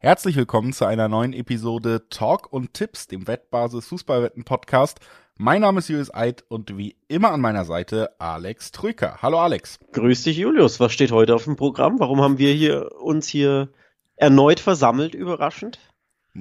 Herzlich willkommen zu einer neuen Episode Talk und Tipps, dem Wettbasis Fußballwetten Podcast. Mein Name ist Julius Eid und wie immer an meiner Seite Alex Trüker. Hallo Alex. Grüß dich Julius. Was steht heute auf dem Programm? Warum haben wir hier uns hier erneut versammelt, überraschend?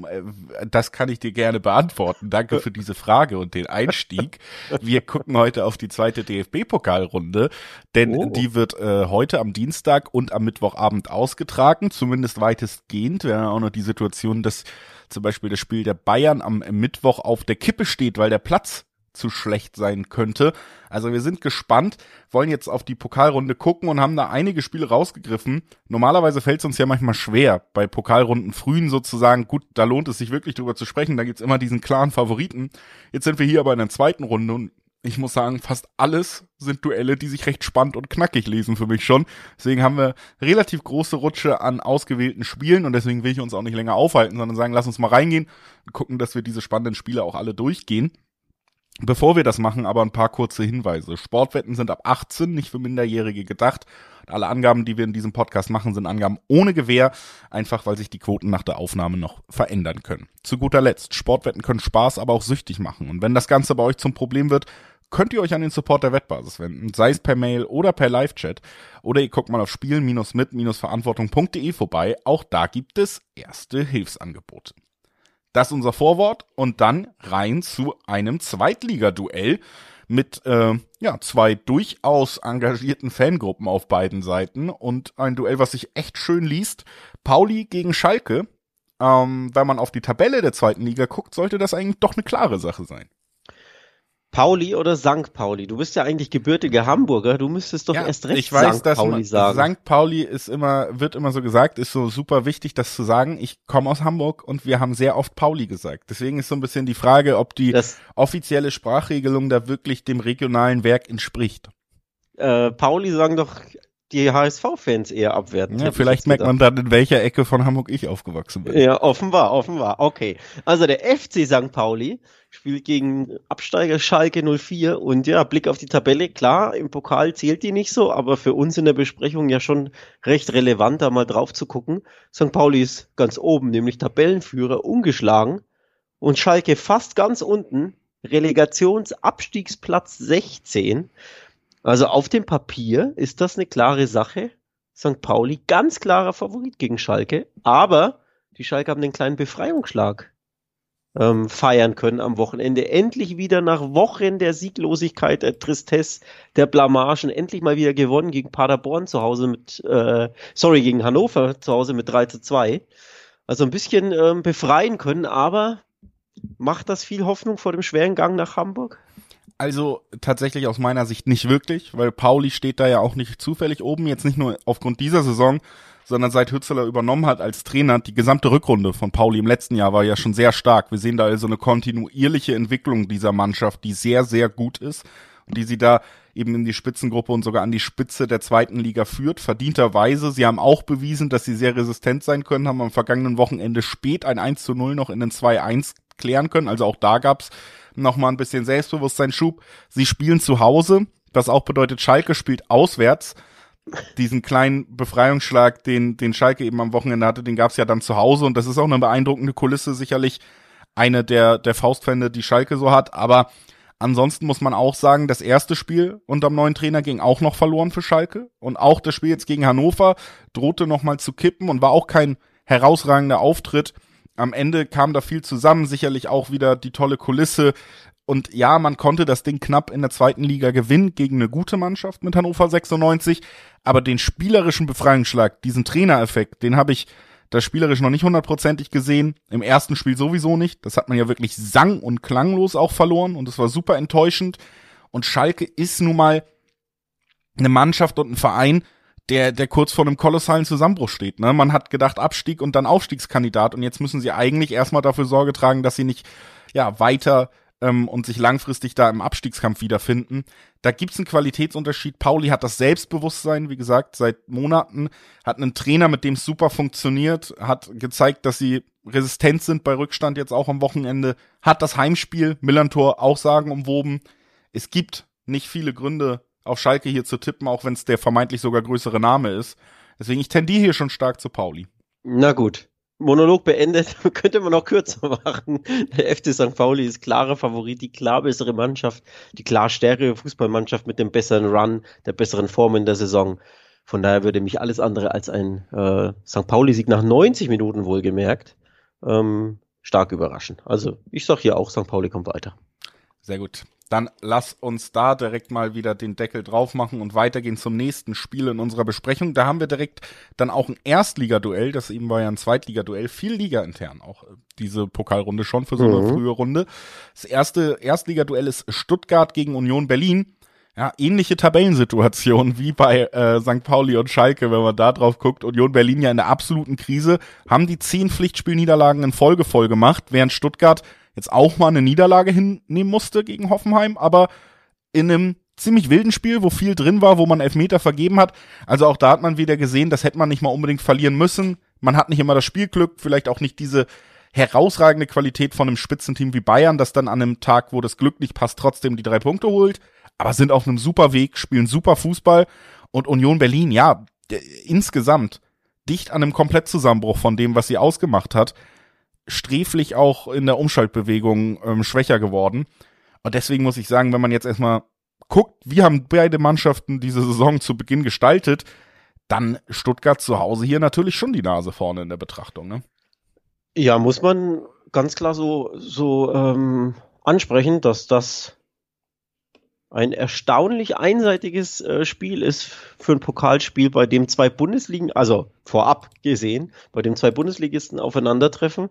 Äh, das kann ich dir gerne beantworten. Danke für diese Frage und den Einstieg. Wir gucken heute auf die zweite DFB-Pokalrunde, denn oh. die wird äh, heute am Dienstag und am Mittwochabend ausgetragen, zumindest weitestgehend. Wir haben auch noch die Situation, dass zum Beispiel das Spiel der Bayern am Mittwoch auf der Kippe steht, weil der Platz zu schlecht sein könnte. Also wir sind gespannt, wollen jetzt auf die Pokalrunde gucken und haben da einige Spiele rausgegriffen. Normalerweise fällt es uns ja manchmal schwer, bei Pokalrunden frühen sozusagen, gut, da lohnt es sich wirklich drüber zu sprechen, da gibt's immer diesen klaren Favoriten. Jetzt sind wir hier aber in der zweiten Runde und ich muss sagen, fast alles sind Duelle, die sich recht spannend und knackig lesen für mich schon. Deswegen haben wir relativ große Rutsche an ausgewählten Spielen und deswegen will ich uns auch nicht länger aufhalten, sondern sagen, lass uns mal reingehen und gucken, dass wir diese spannenden Spiele auch alle durchgehen. Bevor wir das machen, aber ein paar kurze Hinweise. Sportwetten sind ab 18, nicht für Minderjährige gedacht. Alle Angaben, die wir in diesem Podcast machen, sind Angaben ohne Gewähr, einfach weil sich die Quoten nach der Aufnahme noch verändern können. Zu guter Letzt, Sportwetten können Spaß, aber auch süchtig machen. Und wenn das Ganze bei euch zum Problem wird, könnt ihr euch an den Support der Wettbasis wenden, sei es per Mail oder per Live-Chat. Oder ihr guckt mal auf spielen-mit-verantwortung.de vorbei. Auch da gibt es erste Hilfsangebote. Das ist unser Vorwort und dann rein zu einem Zweitligaduell mit äh, ja zwei durchaus engagierten Fangruppen auf beiden Seiten und ein Duell, was sich echt schön liest. Pauli gegen Schalke. Ähm, wenn man auf die Tabelle der zweiten Liga guckt, sollte das eigentlich doch eine klare Sache sein. Pauli oder St. Pauli? Du bist ja eigentlich gebürtiger Hamburger, du müsstest doch ja, erst recht ich weiß, St. Pauli sagen. St. Pauli ist immer, wird immer so gesagt, ist so super wichtig, das zu sagen. Ich komme aus Hamburg und wir haben sehr oft Pauli gesagt. Deswegen ist so ein bisschen die Frage, ob die das, offizielle Sprachregelung da wirklich dem regionalen Werk entspricht. Äh, Pauli sagen doch die HSV-Fans eher abwerten. Ja, vielleicht merkt man dann, in welcher Ecke von Hamburg ich aufgewachsen bin. Ja, offenbar, offenbar. Okay. Also der FC St. Pauli spielt gegen Absteiger Schalke 04 und ja, Blick auf die Tabelle, klar, im Pokal zählt die nicht so, aber für uns in der Besprechung ja schon recht relevant, da mal drauf zu gucken. St. Pauli ist ganz oben, nämlich Tabellenführer, ungeschlagen und Schalke fast ganz unten, Relegationsabstiegsplatz 16. Also auf dem Papier ist das eine klare Sache. St. Pauli ganz klarer Favorit gegen Schalke, aber die Schalke haben den kleinen Befreiungsschlag ähm, feiern können am Wochenende. Endlich wieder nach Wochen der Sieglosigkeit, der Tristesse, der Blamagen, endlich mal wieder gewonnen gegen Paderborn zu Hause mit, äh, sorry, gegen Hannover zu Hause mit 3 zu 2. Also ein bisschen ähm, befreien können, aber macht das viel Hoffnung vor dem schweren Gang nach Hamburg? Also tatsächlich aus meiner Sicht nicht wirklich, weil Pauli steht da ja auch nicht zufällig oben, jetzt nicht nur aufgrund dieser Saison, sondern seit Hützeler übernommen hat als Trainer, die gesamte Rückrunde von Pauli im letzten Jahr war ja schon sehr stark. Wir sehen da also eine kontinuierliche Entwicklung dieser Mannschaft, die sehr, sehr gut ist und die sie da eben in die Spitzengruppe und sogar an die Spitze der zweiten Liga führt, verdienterweise. Sie haben auch bewiesen, dass sie sehr resistent sein können, haben am vergangenen Wochenende spät ein 1 zu 0 noch in den 2-1 klären können. Also auch da gab's nochmal ein bisschen Selbstbewusstseinsschub. Sie spielen zu Hause, was auch bedeutet, Schalke spielt auswärts. Diesen kleinen Befreiungsschlag, den, den Schalke eben am Wochenende hatte, den gab's ja dann zu Hause und das ist auch eine beeindruckende Kulisse, sicherlich eine der, der Faustfände, die Schalke so hat, aber Ansonsten muss man auch sagen, das erste Spiel unterm neuen Trainer ging auch noch verloren für Schalke. Und auch das Spiel jetzt gegen Hannover drohte nochmal zu kippen und war auch kein herausragender Auftritt am Ende kam da viel zusammen, sicherlich auch wieder die tolle Kulisse. Und ja, man konnte das Ding knapp in der zweiten Liga gewinnen gegen eine gute Mannschaft mit Hannover 96. Aber den spielerischen Befreiungsschlag, diesen Trainereffekt, den habe ich das spielerisch noch nicht hundertprozentig gesehen. Im ersten Spiel sowieso nicht. Das hat man ja wirklich sang- und klanglos auch verloren und es war super enttäuschend. Und Schalke ist nun mal eine Mannschaft und ein Verein, der, der kurz vor einem kolossalen Zusammenbruch steht. Ne? Man hat gedacht Abstieg und dann Aufstiegskandidat und jetzt müssen sie eigentlich erstmal dafür Sorge tragen, dass sie nicht ja weiter ähm, und sich langfristig da im Abstiegskampf wiederfinden. Da gibt's einen Qualitätsunterschied. Pauli hat das Selbstbewusstsein, wie gesagt, seit Monaten, hat einen Trainer, mit dem es super funktioniert, hat gezeigt, dass sie resistent sind bei Rückstand jetzt auch am Wochenende, hat das Heimspiel Millantor auch sagen umwoben. Es gibt nicht viele Gründe, auf Schalke hier zu tippen, auch wenn es der vermeintlich sogar größere Name ist. Deswegen, ich tendiere hier schon stark zu Pauli. Na gut. Monolog beendet, könnte man noch kürzer machen. Der FC St. Pauli ist klarer Favorit, die klar bessere Mannschaft, die klar stärkere Fußballmannschaft mit dem besseren Run, der besseren Form in der Saison. Von daher würde mich alles andere als ein äh, St. Pauli-Sieg nach 90 Minuten wohlgemerkt ähm, stark überraschen. Also ich sag hier auch, St. Pauli kommt weiter. Sehr gut. Dann lass uns da direkt mal wieder den Deckel drauf machen und weitergehen zum nächsten Spiel in unserer Besprechung. Da haben wir direkt dann auch ein Erstligaduell, das eben war ja ein Zweitligaduell, viel Liga intern auch äh, diese Pokalrunde schon für so eine mhm. frühe Runde. Das erste Erstligaduell ist Stuttgart gegen Union Berlin. Ja, ähnliche Tabellensituation wie bei äh, St. Pauli und Schalke, wenn man da drauf guckt. Union Berlin ja in der absoluten Krise, haben die zehn Pflichtspielniederlagen in Folge voll gemacht, während Stuttgart jetzt auch mal eine Niederlage hinnehmen musste gegen Hoffenheim, aber in einem ziemlich wilden Spiel, wo viel drin war, wo man Elfmeter vergeben hat. Also auch da hat man wieder gesehen, das hätte man nicht mal unbedingt verlieren müssen. Man hat nicht immer das Spielglück, vielleicht auch nicht diese herausragende Qualität von einem Spitzenteam wie Bayern, das dann an einem Tag, wo das Glück nicht passt, trotzdem die drei Punkte holt aber sind auf einem super Weg, spielen super Fußball und Union Berlin, ja, insgesamt dicht an einem Komplettzusammenbruch von dem, was sie ausgemacht hat, sträflich auch in der Umschaltbewegung ähm, schwächer geworden. Und deswegen muss ich sagen, wenn man jetzt erstmal guckt, wie haben beide Mannschaften diese Saison zu Beginn gestaltet, dann Stuttgart zu Hause hier natürlich schon die Nase vorne in der Betrachtung. Ne? Ja, muss man ganz klar so, so ähm, ansprechen, dass das ein erstaunlich einseitiges äh, Spiel ist für ein Pokalspiel, bei dem zwei Bundesligen, also vorab gesehen, bei dem zwei Bundesligisten aufeinandertreffen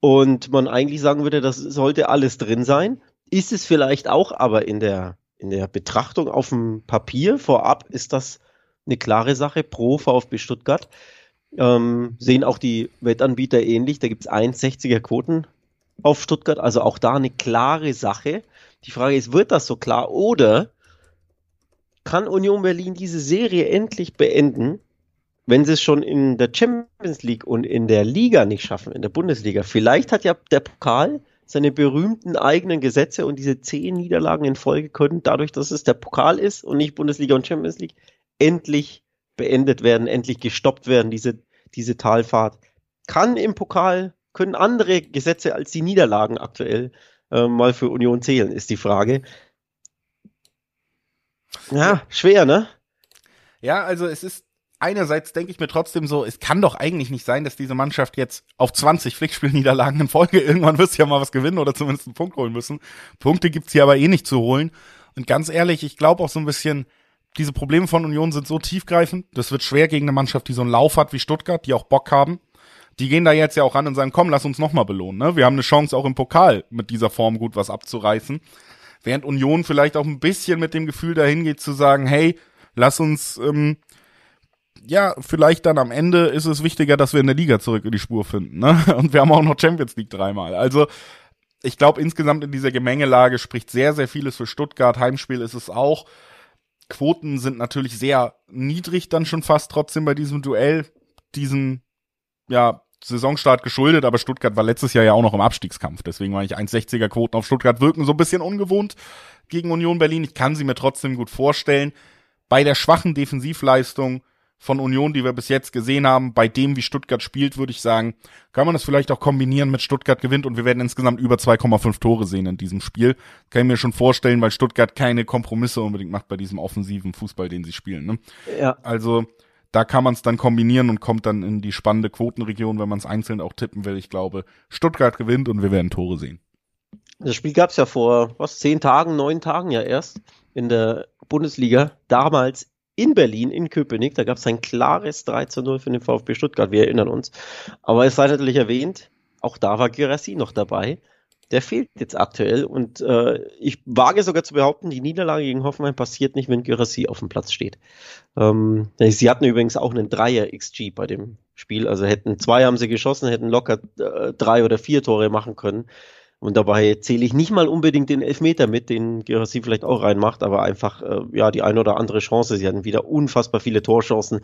und man eigentlich sagen würde, das sollte alles drin sein. Ist es vielleicht auch, aber in der, in der Betrachtung auf dem Papier vorab ist das eine klare Sache pro VfB Stuttgart. Ähm, sehen auch die Wettanbieter ähnlich. Da gibt es 1,60er Quoten auf Stuttgart, also auch da eine klare Sache. Die Frage ist, wird das so klar oder kann Union Berlin diese Serie endlich beenden, wenn sie es schon in der Champions League und in der Liga nicht schaffen, in der Bundesliga? Vielleicht hat ja der Pokal seine berühmten eigenen Gesetze und diese zehn Niederlagen in Folge können, dadurch, dass es der Pokal ist und nicht Bundesliga und Champions League, endlich beendet werden, endlich gestoppt werden, diese, diese Talfahrt. Kann im Pokal, können andere Gesetze als die Niederlagen aktuell äh, mal für Union zählen, ist die Frage. Ja, schwer, ne? Ja, also es ist einerseits denke ich mir trotzdem so, es kann doch eigentlich nicht sein, dass diese Mannschaft jetzt auf 20 Pflichtspielniederlagen in Folge irgendwann wirst du ja mal was gewinnen oder zumindest einen Punkt holen müssen. Punkte gibt's hier aber eh nicht zu holen. Und ganz ehrlich, ich glaube auch so ein bisschen, diese Probleme von Union sind so tiefgreifend, das wird schwer gegen eine Mannschaft, die so einen Lauf hat wie Stuttgart, die auch Bock haben die gehen da jetzt ja auch ran und sagen, komm, lass uns nochmal belohnen. Ne? Wir haben eine Chance, auch im Pokal mit dieser Form gut was abzureißen. Während Union vielleicht auch ein bisschen mit dem Gefühl dahin geht zu sagen, hey, lass uns, ähm, ja, vielleicht dann am Ende ist es wichtiger, dass wir in der Liga zurück in die Spur finden. Ne? Und wir haben auch noch Champions League dreimal. Also ich glaube, insgesamt in dieser Gemengelage spricht sehr, sehr vieles für Stuttgart. Heimspiel ist es auch. Quoten sind natürlich sehr niedrig dann schon fast trotzdem bei diesem Duell. Diesen, ja, Saisonstart geschuldet, aber Stuttgart war letztes Jahr ja auch noch im Abstiegskampf. Deswegen war ich 1,60er Quoten auf Stuttgart wirken so ein bisschen ungewohnt gegen Union Berlin. Ich kann sie mir trotzdem gut vorstellen. Bei der schwachen Defensivleistung von Union, die wir bis jetzt gesehen haben, bei dem, wie Stuttgart spielt, würde ich sagen, kann man das vielleicht auch kombinieren mit Stuttgart gewinnt und wir werden insgesamt über 2,5 Tore sehen in diesem Spiel. Kann ich mir schon vorstellen, weil Stuttgart keine Kompromisse unbedingt macht bei diesem offensiven Fußball, den sie spielen. Ne? Ja. Also da kann man es dann kombinieren und kommt dann in die spannende Quotenregion, wenn man es einzeln auch tippen will. Ich glaube, Stuttgart gewinnt und wir werden Tore sehen. Das Spiel gab es ja vor was zehn Tagen, neun Tagen ja erst in der Bundesliga. Damals in Berlin, in Köpenick. Da gab es ein klares 3 zu 0 für den VfB Stuttgart. Wir erinnern uns. Aber es sei natürlich erwähnt, auch da war Gerassi noch dabei der fehlt jetzt aktuell und äh, ich wage sogar zu behaupten, die Niederlage gegen Hoffenheim passiert nicht, wenn Gyrassi auf dem Platz steht. Ähm, sie hatten übrigens auch einen Dreier XG bei dem Spiel, also hätten zwei haben sie geschossen, hätten locker äh, drei oder vier Tore machen können. Und dabei zähle ich nicht mal unbedingt den Elfmeter mit, den Gerassi vielleicht auch reinmacht, aber einfach äh, ja die eine oder andere Chance. Sie hatten wieder unfassbar viele Torchancen.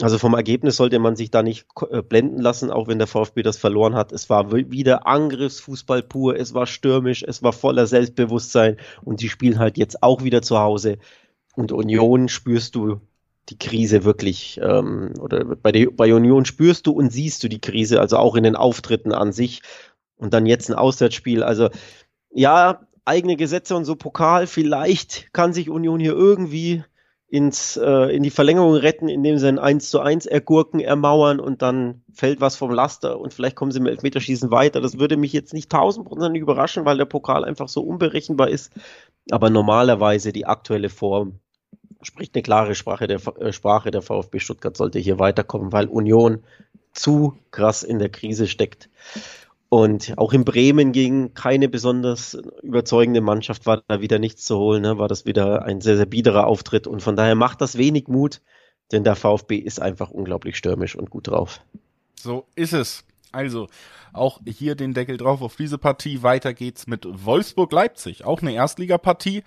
Also vom Ergebnis sollte man sich da nicht äh, blenden lassen, auch wenn der VfB das verloren hat. Es war wieder Angriffsfußball pur, es war stürmisch, es war voller Selbstbewusstsein und sie spielen halt jetzt auch wieder zu Hause. Und Union spürst du die Krise wirklich, ähm, oder bei, der, bei Union spürst du und siehst du die Krise, also auch in den Auftritten an sich. Und dann jetzt ein Auswärtsspiel. Also ja, eigene Gesetze und so Pokal, vielleicht kann sich Union hier irgendwie ins, äh, in die Verlängerung retten, indem sie ein 1 zu 1 ergurken, ermauern und dann fällt was vom Laster und vielleicht kommen sie im Elfmeterschießen weiter. Das würde mich jetzt nicht tausendprozentig überraschen, weil der Pokal einfach so unberechenbar ist. Aber normalerweise die aktuelle Form spricht eine klare Sprache der, äh, Sprache der VfB Stuttgart sollte hier weiterkommen, weil Union zu krass in der Krise steckt. Und auch in Bremen gegen keine besonders überzeugende Mannschaft war da wieder nichts zu holen, ne? war das wieder ein sehr, sehr biederer Auftritt. Und von daher macht das wenig Mut, denn der VfB ist einfach unglaublich stürmisch und gut drauf. So ist es. Also, auch hier den Deckel drauf auf diese Partie. Weiter geht's mit Wolfsburg-Leipzig. Auch eine Erstligapartie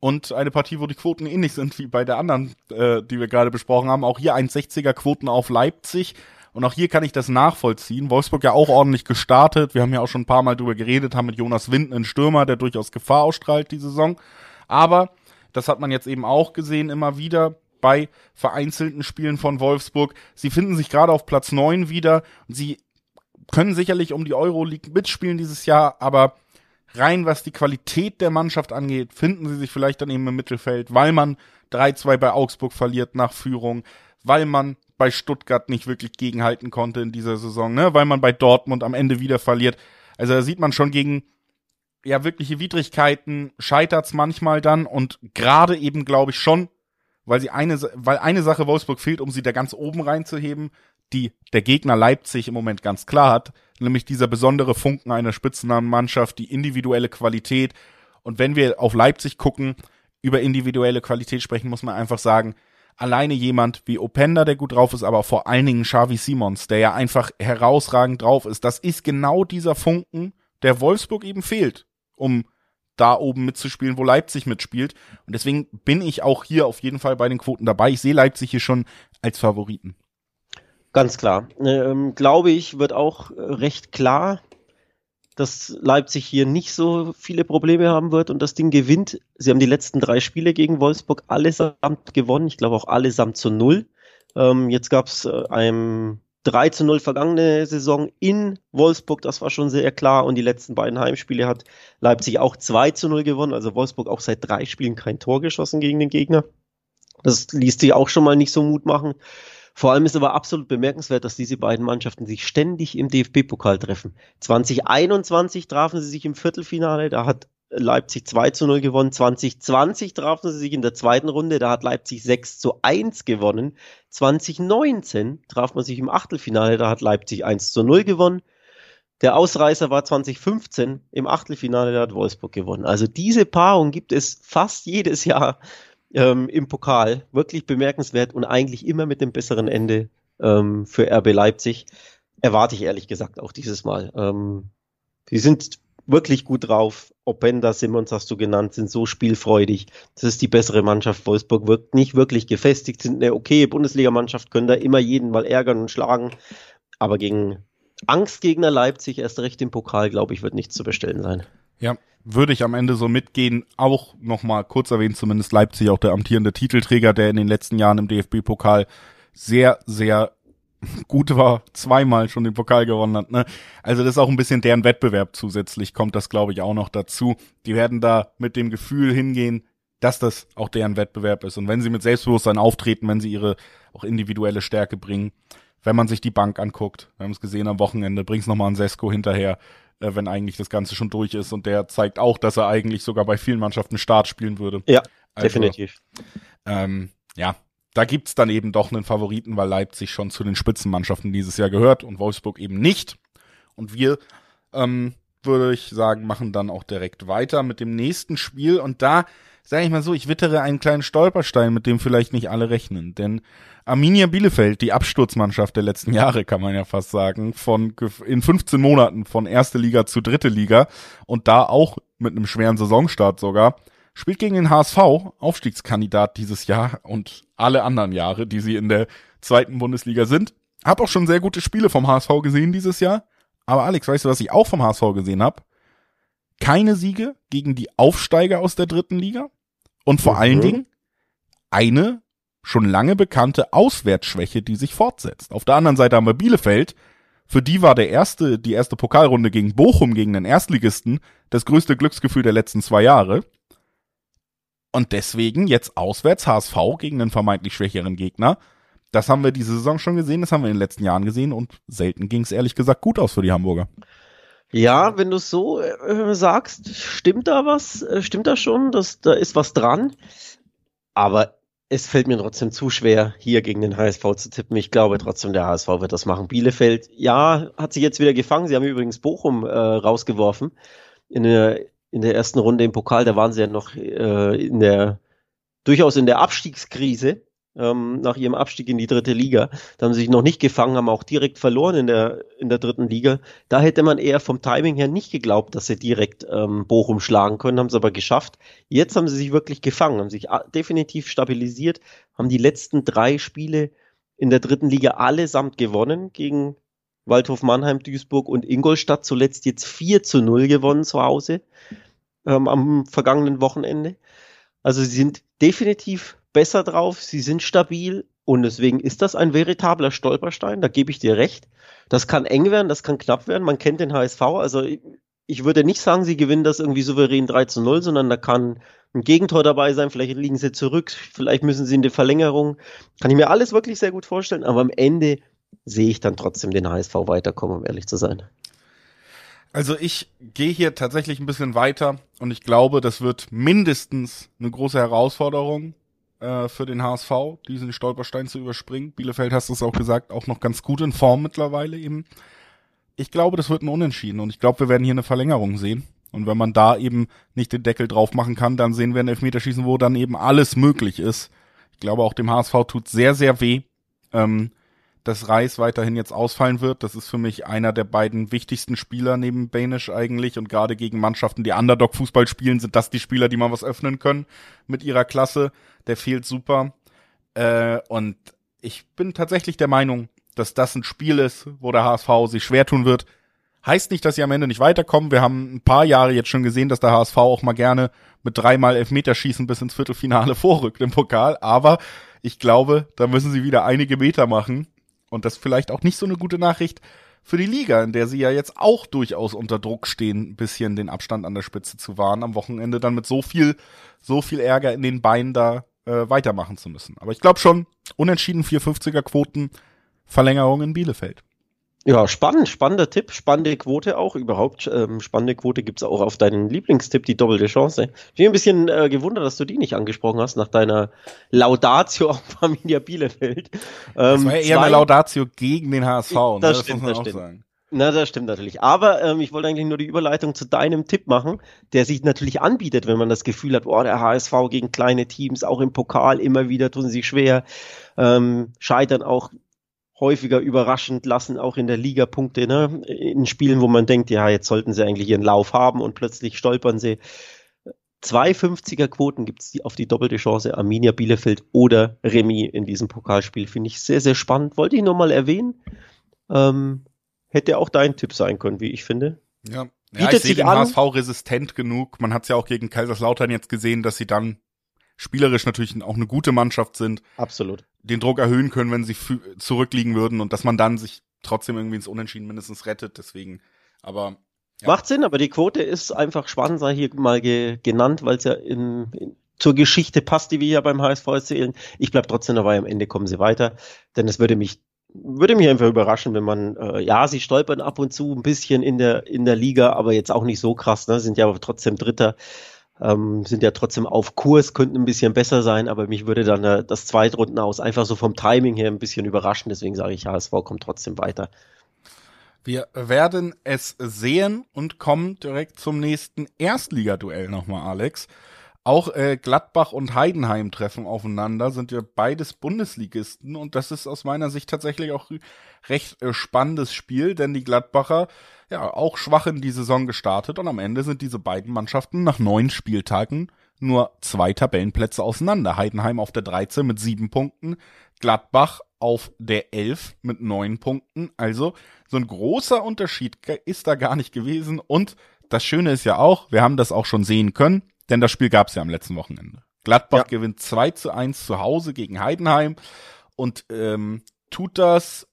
und eine Partie, wo die Quoten ähnlich sind wie bei der anderen, äh, die wir gerade besprochen haben. Auch hier 1,60er Quoten auf Leipzig. Und auch hier kann ich das nachvollziehen. Wolfsburg ja auch ordentlich gestartet. Wir haben ja auch schon ein paar Mal drüber geredet, haben mit Jonas Wind einen Stürmer, der durchaus Gefahr ausstrahlt die Saison. Aber das hat man jetzt eben auch gesehen immer wieder bei vereinzelten Spielen von Wolfsburg. Sie finden sich gerade auf Platz neun wieder. Sie können sicherlich um die Euroleague mitspielen dieses Jahr, aber rein was die Qualität der Mannschaft angeht, finden sie sich vielleicht dann eben im Mittelfeld, weil man 3-2 bei Augsburg verliert nach Führung, weil man bei Stuttgart nicht wirklich gegenhalten konnte in dieser Saison, ne? weil man bei Dortmund am Ende wieder verliert. Also da sieht man schon gegen ja wirkliche Widrigkeiten scheitert's manchmal dann und gerade eben glaube ich schon, weil sie eine weil eine Sache Wolfsburg fehlt, um sie da ganz oben reinzuheben, die der Gegner Leipzig im Moment ganz klar hat, nämlich dieser besondere Funken einer Spitzenmannschaft, die individuelle Qualität und wenn wir auf Leipzig gucken, über individuelle Qualität sprechen, muss man einfach sagen, alleine jemand wie Openda, der gut drauf ist, aber vor allen Dingen Xavi Simons, der ja einfach herausragend drauf ist. Das ist genau dieser Funken, der Wolfsburg eben fehlt, um da oben mitzuspielen, wo Leipzig mitspielt. Und deswegen bin ich auch hier auf jeden Fall bei den Quoten dabei. Ich sehe Leipzig hier schon als Favoriten. Ganz klar. Ähm, glaube ich, wird auch recht klar dass Leipzig hier nicht so viele Probleme haben wird und das Ding gewinnt. Sie haben die letzten drei Spiele gegen Wolfsburg allesamt gewonnen. Ich glaube auch allesamt zu null. Ähm, jetzt gab es äh, ein 3 zu 0 vergangene Saison in Wolfsburg, das war schon sehr klar. Und die letzten beiden Heimspiele hat Leipzig auch 2 zu 0 gewonnen. Also Wolfsburg auch seit drei Spielen kein Tor geschossen gegen den Gegner. Das ließ sich auch schon mal nicht so Mut machen. Vor allem ist aber absolut bemerkenswert, dass diese beiden Mannschaften sich ständig im DFB-Pokal treffen. 2021 trafen sie sich im Viertelfinale, da hat Leipzig 2 zu 0 gewonnen. 2020 trafen sie sich in der zweiten Runde, da hat Leipzig 6 zu 1 gewonnen. 2019 traf man sich im Achtelfinale, da hat Leipzig 1 zu 0 gewonnen. Der Ausreißer war 2015 im Achtelfinale, da hat Wolfsburg gewonnen. Also diese Paarung gibt es fast jedes Jahr ähm, im Pokal. Wirklich bemerkenswert und eigentlich immer mit dem besseren Ende ähm, für RB Leipzig. Erwarte ich ehrlich gesagt auch dieses Mal. Ähm, die sind wirklich gut drauf. Openda, Simmons hast du genannt, sind so spielfreudig. Das ist die bessere Mannschaft. Wolfsburg wirkt nicht wirklich gefestigt, sind eine okay Bundesligamannschaft, können da immer jeden mal ärgern und schlagen. Aber gegen Angstgegner Leipzig, erst recht im Pokal, glaube ich, wird nichts zu bestellen sein. Ja, würde ich am Ende so mitgehen. Auch nochmal kurz erwähnt, zumindest Leipzig, auch der amtierende Titelträger, der in den letzten Jahren im DFB-Pokal sehr, sehr gut war, zweimal schon den Pokal gewonnen hat. Ne? Also das ist auch ein bisschen deren Wettbewerb zusätzlich, kommt das, glaube ich, auch noch dazu. Die werden da mit dem Gefühl hingehen, dass das auch deren Wettbewerb ist. Und wenn sie mit Selbstbewusstsein auftreten, wenn sie ihre auch individuelle Stärke bringen, wenn man sich die Bank anguckt, wir haben es gesehen am Wochenende, bring's nochmal an Sesko hinterher, äh, wenn eigentlich das Ganze schon durch ist. Und der zeigt auch, dass er eigentlich sogar bei vielen Mannschaften Start spielen würde. Ja, also, definitiv. Ähm, ja, da gibt's dann eben doch einen Favoriten, weil Leipzig schon zu den Spitzenmannschaften dieses Jahr gehört und Wolfsburg eben nicht. Und wir, ähm, würde ich sagen, machen dann auch direkt weiter mit dem nächsten Spiel. Und da, sage ich mal so, ich wittere einen kleinen Stolperstein, mit dem vielleicht nicht alle rechnen. Denn Arminia Bielefeld, die Absturzmannschaft der letzten Jahre, kann man ja fast sagen, von in 15 Monaten von erste Liga zu dritte Liga und da auch mit einem schweren Saisonstart sogar, spielt gegen den HSV, Aufstiegskandidat dieses Jahr und alle anderen Jahre, die sie in der zweiten Bundesliga sind. Hab auch schon sehr gute Spiele vom HSV gesehen dieses Jahr. Aber Alex, weißt du, was ich auch vom HSV gesehen habe? Keine Siege gegen die Aufsteiger aus der dritten Liga und vor mhm. allen Dingen eine schon lange bekannte Auswärtsschwäche, die sich fortsetzt. Auf der anderen Seite haben wir Bielefeld. Für die war der erste, die erste Pokalrunde gegen Bochum, gegen den Erstligisten, das größte Glücksgefühl der letzten zwei Jahre. Und deswegen jetzt auswärts HSV gegen einen vermeintlich schwächeren Gegner. Das haben wir diese Saison schon gesehen, das haben wir in den letzten Jahren gesehen und selten ging es ehrlich gesagt gut aus für die Hamburger. Ja, wenn du so äh, sagst, stimmt da was? Äh, stimmt da schon? dass da ist was dran. Aber es fällt mir trotzdem zu schwer, hier gegen den HSV zu tippen. Ich glaube trotzdem, der HSV wird das machen. Bielefeld, ja, hat sich jetzt wieder gefangen. Sie haben übrigens Bochum äh, rausgeworfen in der, in der ersten Runde im Pokal. Da waren sie ja noch äh, in der durchaus in der Abstiegskrise ähm, nach ihrem Abstieg in die dritte Liga. Da haben sie sich noch nicht gefangen, haben auch direkt verloren in der, in der dritten Liga. Da hätte man eher vom Timing her nicht geglaubt, dass sie direkt ähm, Bochum schlagen können, haben sie aber geschafft. Jetzt haben sie sich wirklich gefangen, haben sich definitiv stabilisiert, haben die letzten drei Spiele in der dritten Liga allesamt gewonnen gegen Waldhof Mannheim, Duisburg und Ingolstadt. Zuletzt jetzt 4 zu 0 gewonnen zu Hause ähm, am vergangenen Wochenende. Also sie sind definitiv besser drauf, sie sind stabil und deswegen ist das ein veritabler Stolperstein, da gebe ich dir recht. Das kann eng werden, das kann knapp werden, man kennt den HSV, also ich würde nicht sagen, sie gewinnen das irgendwie souverän 3 zu 0, sondern da kann ein Gegentor dabei sein, vielleicht liegen sie zurück, vielleicht müssen sie in die Verlängerung. Kann ich mir alles wirklich sehr gut vorstellen, aber am Ende sehe ich dann trotzdem den HSV weiterkommen, um ehrlich zu sein. Also ich gehe hier tatsächlich ein bisschen weiter und ich glaube, das wird mindestens eine große Herausforderung äh, für den HSV, diesen Stolperstein zu überspringen. Bielefeld hast du es auch gesagt, auch noch ganz gut in Form mittlerweile eben. Ich glaube, das wird ein Unentschieden und ich glaube, wir werden hier eine Verlängerung sehen. Und wenn man da eben nicht den Deckel drauf machen kann, dann sehen wir ein Elfmeterschießen, wo dann eben alles möglich ist. Ich glaube, auch dem HSV tut sehr, sehr weh, ähm, dass Reis weiterhin jetzt ausfallen wird. Das ist für mich einer der beiden wichtigsten Spieler neben Banish eigentlich. Und gerade gegen Mannschaften, die Underdog-Fußball spielen, sind das die Spieler, die mal was öffnen können mit ihrer Klasse der fehlt super. Äh, und ich bin tatsächlich der Meinung, dass das ein Spiel ist, wo der HSV sich schwer tun wird. Heißt nicht, dass sie am Ende nicht weiterkommen. Wir haben ein paar Jahre jetzt schon gesehen, dass der HSV auch mal gerne mit dreimal Elfmeterschießen bis ins Viertelfinale vorrückt im Pokal. Aber ich glaube, da müssen sie wieder einige Meter machen. Und das vielleicht auch nicht so eine gute Nachricht für die Liga, in der sie ja jetzt auch durchaus unter Druck stehen, ein bisschen den Abstand an der Spitze zu wahren, am Wochenende dann mit so viel, so viel Ärger in den Beinen da äh, weitermachen zu müssen. Aber ich glaube schon, unentschieden 450er Quoten, Verlängerung in Bielefeld. Ja, spannend, spannender Tipp, spannende Quote auch überhaupt. Ähm, spannende Quote gibt's auch auf deinen Lieblingstipp, die doppelte Chance. Ich bin ein bisschen äh, gewundert, dass du die nicht angesprochen hast, nach deiner Laudatio auf Familia Bielefeld. Ähm, das war ja eher zwei, eine Laudatio gegen den HSV, ne? das, das stimmt, muss man das auch stimmt. sagen. Na, das stimmt natürlich. Aber ähm, ich wollte eigentlich nur die Überleitung zu deinem Tipp machen, der sich natürlich anbietet, wenn man das Gefühl hat, oh, der HSV gegen kleine Teams, auch im Pokal immer wieder tun sie schwer, ähm, scheitern auch häufiger überraschend, lassen auch in der Liga Punkte, ne? in Spielen, wo man denkt, ja, jetzt sollten sie eigentlich ihren Lauf haben und plötzlich stolpern sie. 250er Quoten gibt es auf die doppelte Chance Arminia Bielefeld oder Remy in diesem Pokalspiel. Finde ich sehr, sehr spannend. Wollte ich nur mal erwähnen. Ähm, hätte auch dein Tipp sein können, wie ich finde. Ja, ja ich sehe den HSV resistent genug. Man hat es ja auch gegen Kaiserslautern jetzt gesehen, dass sie dann spielerisch natürlich auch eine gute Mannschaft sind. Absolut. Den Druck erhöhen können, wenn sie zurückliegen würden und dass man dann sich trotzdem irgendwie ins Unentschieden mindestens rettet. Deswegen, aber ja. Macht Sinn, aber die Quote ist einfach spannend, sei hier mal ge genannt, weil es ja in, in, zur Geschichte passt, die wir hier beim HSV erzählen. Ich bleib trotzdem dabei, am Ende kommen sie weiter, denn es würde mich würde mich einfach überraschen, wenn man, äh, ja, sie stolpern ab und zu ein bisschen in der, in der Liga, aber jetzt auch nicht so krass, ne? sind ja aber trotzdem Dritter, ähm, sind ja trotzdem auf Kurs, könnten ein bisschen besser sein, aber mich würde dann äh, das Zweitrunden aus einfach so vom Timing her ein bisschen überraschen, deswegen sage ich, HSV kommt trotzdem weiter. Wir werden es sehen und kommen direkt zum nächsten Erstligaduell nochmal, Alex. Auch äh, Gladbach und Heidenheim treffen aufeinander, sind ja beides Bundesligisten und das ist aus meiner Sicht tatsächlich auch recht äh, spannendes Spiel, denn die Gladbacher ja auch schwach in die Saison gestartet und am Ende sind diese beiden Mannschaften nach neun Spieltagen nur zwei Tabellenplätze auseinander. Heidenheim auf der 13 mit sieben Punkten, Gladbach auf der 11 mit neun Punkten. Also so ein großer Unterschied ist da gar nicht gewesen und das Schöne ist ja auch, wir haben das auch schon sehen können, denn das Spiel gab es ja am letzten Wochenende. Gladbach ja. gewinnt 2 zu 1 zu Hause gegen Heidenheim und ähm, tut das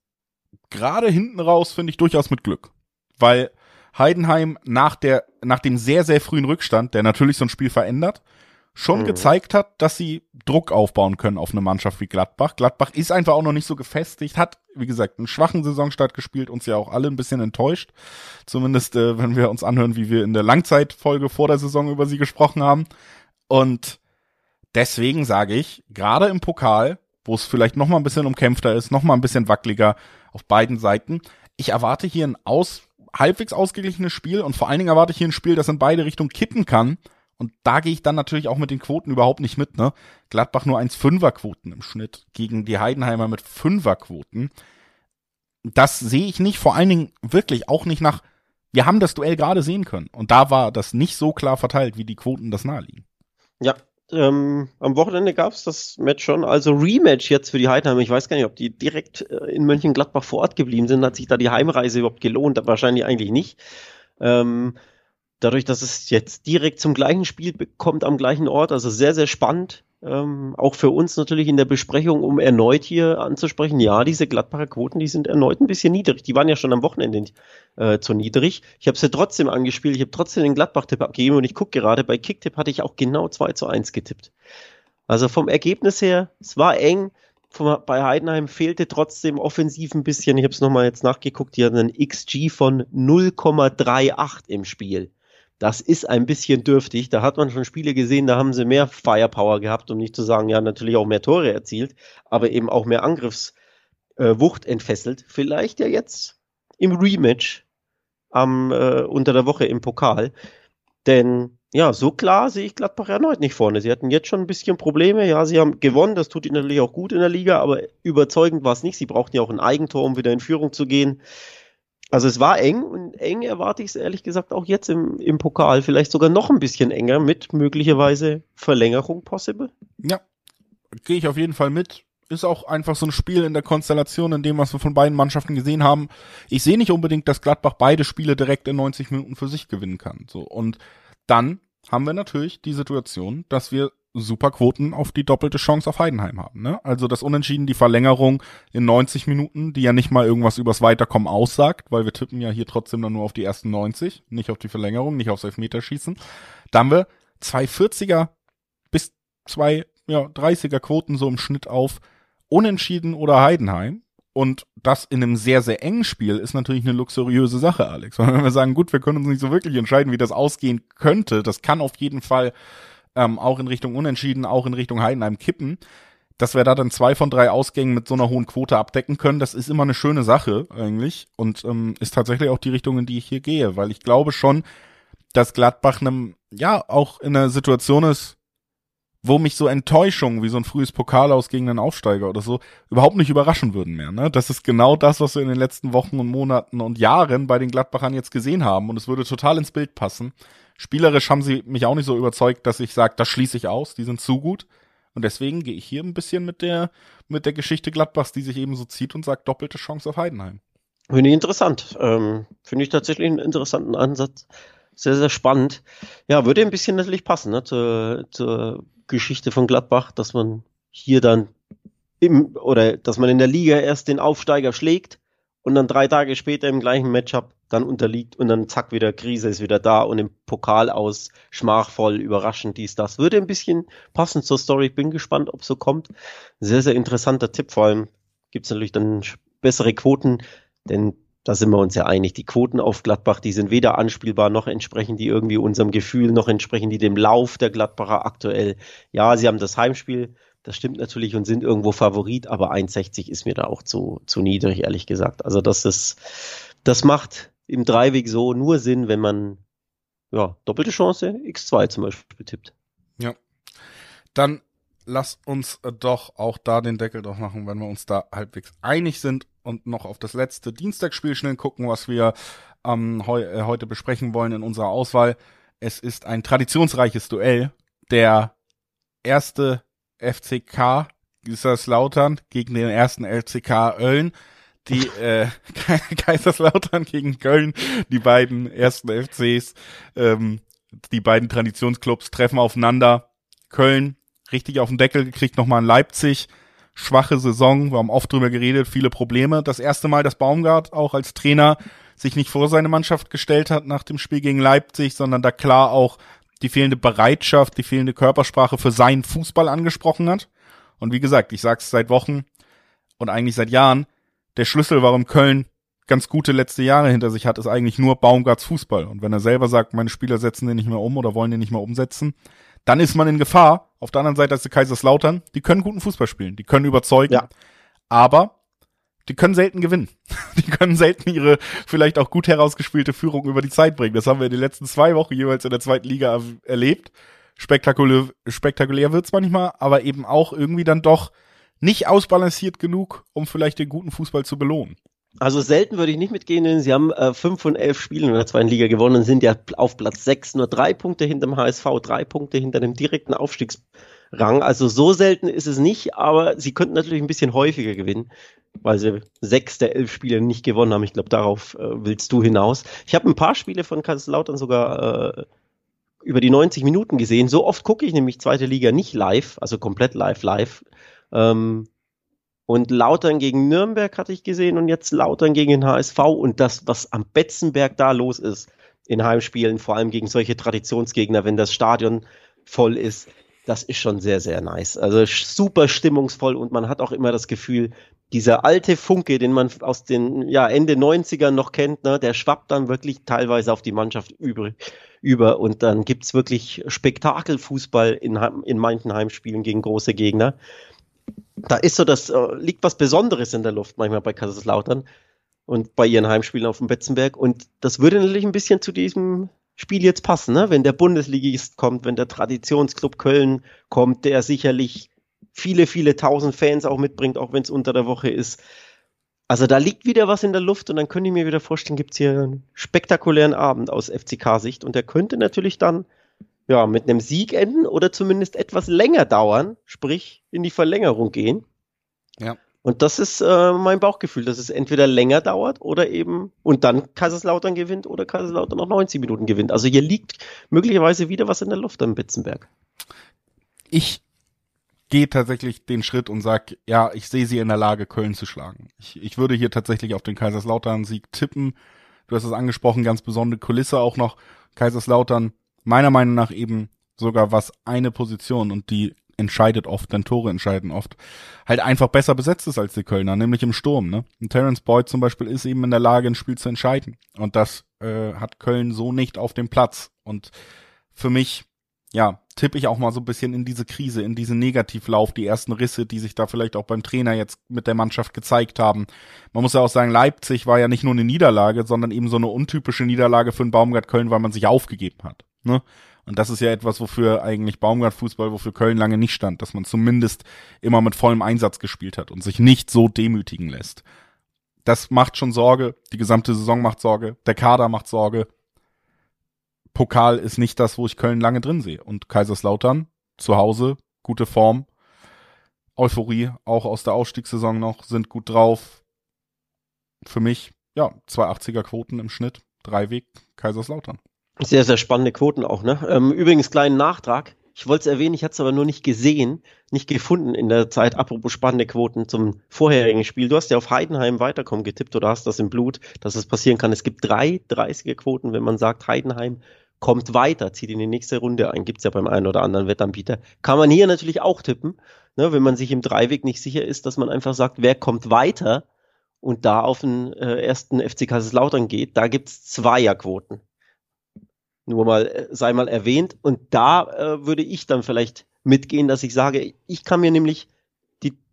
gerade hinten raus, finde ich, durchaus mit Glück. Weil Heidenheim nach der, nach dem sehr, sehr frühen Rückstand, der natürlich so ein Spiel verändert, schon mhm. gezeigt hat, dass sie Druck aufbauen können auf eine Mannschaft wie Gladbach. Gladbach ist einfach auch noch nicht so gefestigt, hat, wie gesagt, einen schwachen Saisonstart gespielt, uns ja auch alle ein bisschen enttäuscht. Zumindest, äh, wenn wir uns anhören, wie wir in der Langzeitfolge vor der Saison über sie gesprochen haben. Und deswegen sage ich, gerade im Pokal, wo es vielleicht noch mal ein bisschen umkämpfter ist, noch mal ein bisschen wackeliger auf beiden Seiten, ich erwarte hier ein aus, halbwegs ausgeglichenes Spiel und vor allen Dingen erwarte ich hier ein Spiel, das in beide Richtungen kippen kann und da gehe ich dann natürlich auch mit den Quoten überhaupt nicht mit, ne? Gladbach nur 1,5er Quoten im Schnitt gegen die Heidenheimer mit 5er Quoten. Das sehe ich nicht, vor allen Dingen wirklich auch nicht nach, wir haben das Duell gerade sehen können. Und da war das nicht so klar verteilt, wie die Quoten das naheliegen. Ja, ähm, am Wochenende gab es das Match schon, also Rematch jetzt für die Heidenheimer. Ich weiß gar nicht, ob die direkt äh, in Mönchengladbach vor Ort geblieben sind. Hat sich da die Heimreise überhaupt gelohnt? Wahrscheinlich eigentlich nicht. Ähm, dadurch, dass es jetzt direkt zum gleichen Spiel kommt am gleichen Ort, also sehr, sehr spannend. Ähm, auch für uns natürlich in der Besprechung, um erneut hier anzusprechen, ja, diese Gladbacher Quoten, die sind erneut ein bisschen niedrig. Die waren ja schon am Wochenende äh, zu niedrig. Ich habe sie trotzdem angespielt, ich habe trotzdem den Gladbach-Tipp abgegeben und ich gucke gerade, bei Kicktipp hatte ich auch genau 2 zu 1 getippt. Also vom Ergebnis her, es war eng. Von, bei Heidenheim fehlte trotzdem offensiv ein bisschen. Ich habe es nochmal jetzt nachgeguckt, die hatten einen XG von 0,38 im Spiel das ist ein bisschen dürftig. Da hat man schon Spiele gesehen, da haben sie mehr Firepower gehabt, um nicht zu sagen, ja, natürlich auch mehr Tore erzielt, aber eben auch mehr Angriffswucht äh, entfesselt. Vielleicht ja jetzt im Rematch am, äh, unter der Woche im Pokal. Denn ja, so klar sehe ich Gladbach erneut nicht vorne. Sie hatten jetzt schon ein bisschen Probleme. Ja, sie haben gewonnen, das tut ihnen natürlich auch gut in der Liga, aber überzeugend war es nicht. Sie brauchten ja auch ein Eigentor, um wieder in Führung zu gehen. Also es war eng und eng erwarte ich es ehrlich gesagt auch jetzt im, im Pokal. Vielleicht sogar noch ein bisschen enger mit möglicherweise Verlängerung possible. Ja, gehe ich auf jeden Fall mit. Ist auch einfach so ein Spiel in der Konstellation, in dem, was wir von beiden Mannschaften gesehen haben. Ich sehe nicht unbedingt, dass Gladbach beide Spiele direkt in 90 Minuten für sich gewinnen kann. So und dann haben wir natürlich die Situation, dass wir super Quoten auf die doppelte Chance auf Heidenheim haben. Ne? Also das Unentschieden, die Verlängerung in 90 Minuten, die ja nicht mal irgendwas übers Weiterkommen aussagt, weil wir tippen ja hier trotzdem dann nur auf die ersten 90, nicht auf die Verlängerung, nicht aufs Elfmeterschießen. Da haben wir zwei 40er bis zwei ja, 30er Quoten so im Schnitt auf Unentschieden oder Heidenheim. Und das in einem sehr, sehr engen Spiel ist natürlich eine luxuriöse Sache, Alex. Weil wenn wir sagen, gut, wir können uns nicht so wirklich entscheiden, wie das ausgehen könnte, das kann auf jeden Fall ähm, auch in Richtung Unentschieden, auch in Richtung Heidenheim kippen. Dass wir da dann zwei von drei Ausgängen mit so einer hohen Quote abdecken können, das ist immer eine schöne Sache eigentlich und ähm, ist tatsächlich auch die Richtung, in die ich hier gehe, weil ich glaube schon, dass Gladbach einem, ja, auch in einer Situation ist, wo mich so Enttäuschungen wie so ein frühes Pokal aus gegen einen Aufsteiger oder so überhaupt nicht überraschen würden mehr. Ne? Das ist genau das, was wir in den letzten Wochen und Monaten und Jahren bei den Gladbachern jetzt gesehen haben und es würde total ins Bild passen. Spielerisch haben sie mich auch nicht so überzeugt, dass ich sage, das schließe ich aus, die sind zu gut. Und deswegen gehe ich hier ein bisschen mit der, mit der Geschichte Gladbachs, die sich eben so zieht und sagt, doppelte Chance auf Heidenheim. Finde ich interessant. Ähm, Finde ich tatsächlich einen interessanten Ansatz. Sehr, sehr spannend. Ja, würde ein bisschen natürlich passen, ne, zur, zur Geschichte von Gladbach, dass man hier dann im, oder dass man in der Liga erst den Aufsteiger schlägt und dann drei Tage später im gleichen Matchup dann unterliegt und dann zack wieder Krise ist wieder da und im Pokal aus schmachvoll, überraschend dies, das. Würde ein bisschen passen zur Story. Bin gespannt, ob so kommt. Sehr, sehr interessanter Tipp. Vor allem gibt's natürlich dann bessere Quoten, denn da sind wir uns ja einig. Die Quoten auf Gladbach, die sind weder anspielbar, noch entsprechen die irgendwie unserem Gefühl, noch entsprechen die dem Lauf der Gladbacher aktuell. Ja, sie haben das Heimspiel, das stimmt natürlich und sind irgendwo Favorit, aber 1,60 ist mir da auch zu, zu niedrig, ehrlich gesagt. Also das ist, das macht im Dreiweg so nur Sinn, wenn man ja, doppelte Chance X2 zum Beispiel tippt. Ja. Dann lass uns äh, doch auch da den Deckel doch machen, wenn wir uns da halbwegs einig sind und noch auf das letzte Dienstagsspiel schnell gucken, was wir ähm, heu äh, heute besprechen wollen in unserer Auswahl. Es ist ein traditionsreiches Duell. Der erste FCK Kaiserslautern gegen den ersten LCK Ölln die äh, Kaiserslautern gegen Köln, die beiden ersten FCs, ähm, die beiden Traditionsclubs treffen aufeinander. Köln richtig auf den Deckel gekriegt, nochmal in Leipzig. Schwache Saison, wir haben oft drüber geredet, viele Probleme. Das erste Mal, dass Baumgart auch als Trainer sich nicht vor seine Mannschaft gestellt hat nach dem Spiel gegen Leipzig, sondern da klar auch die fehlende Bereitschaft, die fehlende Körpersprache für seinen Fußball angesprochen hat. Und wie gesagt, ich sag's seit Wochen und eigentlich seit Jahren, der Schlüssel, warum Köln ganz gute letzte Jahre hinter sich hat, ist eigentlich nur Baumgarts Fußball. Und wenn er selber sagt, meine Spieler setzen den nicht mehr um oder wollen den nicht mehr umsetzen, dann ist man in Gefahr. Auf der anderen Seite ist der Kaiserslautern, die können guten Fußball spielen, die können überzeugen, ja. aber die können selten gewinnen. Die können selten ihre vielleicht auch gut herausgespielte Führung über die Zeit bringen. Das haben wir in den letzten zwei Wochen jeweils in der zweiten Liga erlebt. Spektakulär, spektakulär wird's manchmal, aber eben auch irgendwie dann doch nicht ausbalanciert genug, um vielleicht den guten Fußball zu belohnen. Also selten würde ich nicht mitgehen, denn sie haben äh, fünf von elf Spielen in der zweiten Liga gewonnen und sind ja auf Platz sechs, nur drei Punkte hinter dem HSV, drei Punkte hinter dem direkten Aufstiegsrang. Also so selten ist es nicht, aber sie könnten natürlich ein bisschen häufiger gewinnen, weil sie sechs der elf Spiele nicht gewonnen haben. Ich glaube, darauf äh, willst du hinaus. Ich habe ein paar Spiele von Kaiserslautern sogar äh, über die 90 Minuten gesehen. So oft gucke ich nämlich zweite Liga nicht live, also komplett live, live. Ähm, und Lautern gegen Nürnberg hatte ich gesehen und jetzt Lautern gegen den HSV und das, was am Betzenberg da los ist in Heimspielen, vor allem gegen solche Traditionsgegner, wenn das Stadion voll ist, das ist schon sehr, sehr nice. Also super stimmungsvoll und man hat auch immer das Gefühl, dieser alte Funke, den man aus den ja, Ende 90ern noch kennt, ne, der schwappt dann wirklich teilweise auf die Mannschaft über, über und dann gibt's wirklich Spektakelfußball in, in manchen Heimspielen gegen große Gegner da ist so das, äh, liegt was Besonderes in der Luft manchmal bei Kaiserslautern und bei ihren Heimspielen auf dem Betzenberg. Und das würde natürlich ein bisschen zu diesem Spiel jetzt passen, ne? wenn der Bundesligist kommt, wenn der Traditionsclub Köln kommt, der sicherlich viele, viele tausend Fans auch mitbringt, auch wenn es unter der Woche ist. Also da liegt wieder was in der Luft und dann könnte ich mir wieder vorstellen, gibt es hier einen spektakulären Abend aus FCK-Sicht und der könnte natürlich dann ja, mit einem Sieg enden oder zumindest etwas länger dauern, sprich in die Verlängerung gehen. Ja. Und das ist äh, mein Bauchgefühl, dass es entweder länger dauert oder eben und dann Kaiserslautern gewinnt oder Kaiserslautern noch 90 Minuten gewinnt. Also hier liegt möglicherweise wieder was in der Luft am Bitzenberg. Ich gehe tatsächlich den Schritt und sag, ja, ich sehe sie in der Lage, Köln zu schlagen. Ich, ich würde hier tatsächlich auf den Kaiserslautern-Sieg tippen. Du hast es angesprochen, ganz besondere Kulisse auch noch. Kaiserslautern meiner Meinung nach eben sogar was eine Position und die entscheidet oft, denn Tore entscheiden oft, halt einfach besser besetzt ist als die Kölner, nämlich im Sturm. Ne? Und Terence Boyd zum Beispiel ist eben in der Lage, ein Spiel zu entscheiden. Und das äh, hat Köln so nicht auf dem Platz. Und für mich, ja, tippe ich auch mal so ein bisschen in diese Krise, in diesen Negativlauf, die ersten Risse, die sich da vielleicht auch beim Trainer jetzt mit der Mannschaft gezeigt haben. Man muss ja auch sagen, Leipzig war ja nicht nur eine Niederlage, sondern eben so eine untypische Niederlage für den Baumgart Köln, weil man sich aufgegeben hat. Ne? Und das ist ja etwas, wofür eigentlich Baumgart-Fußball, wofür Köln lange nicht stand, dass man zumindest immer mit vollem Einsatz gespielt hat und sich nicht so demütigen lässt. Das macht schon Sorge, die gesamte Saison macht Sorge, der Kader macht Sorge. Pokal ist nicht das, wo ich Köln lange drin sehe. Und Kaiserslautern, zu Hause, gute Form, Euphorie, auch aus der Ausstiegssaison noch, sind gut drauf. Für mich, ja, zwei 80er Quoten im Schnitt, drei Weg, Kaiserslautern. Sehr, sehr spannende Quoten auch, ne? Ähm, übrigens, kleinen Nachtrag. Ich wollte es erwähnen, ich hatte es aber nur nicht gesehen, nicht gefunden in der Zeit. Apropos spannende Quoten zum vorherigen Spiel. Du hast ja auf Heidenheim weiterkommen getippt oder hast das im Blut, dass es passieren kann. Es gibt drei 30er Quoten, wenn man sagt, Heidenheim kommt weiter, zieht in die nächste Runde ein. Gibt's ja beim einen oder anderen Wettanbieter. Kann man hier natürlich auch tippen, ne, wenn man sich im Dreiweg nicht sicher ist, dass man einfach sagt, wer kommt weiter und da auf den äh, ersten FC Kaiserslautern geht. Da gibt's Zweierquoten. Nur mal, äh, sei mal erwähnt. Und da äh, würde ich dann vielleicht mitgehen, dass ich sage, ich kann mir nämlich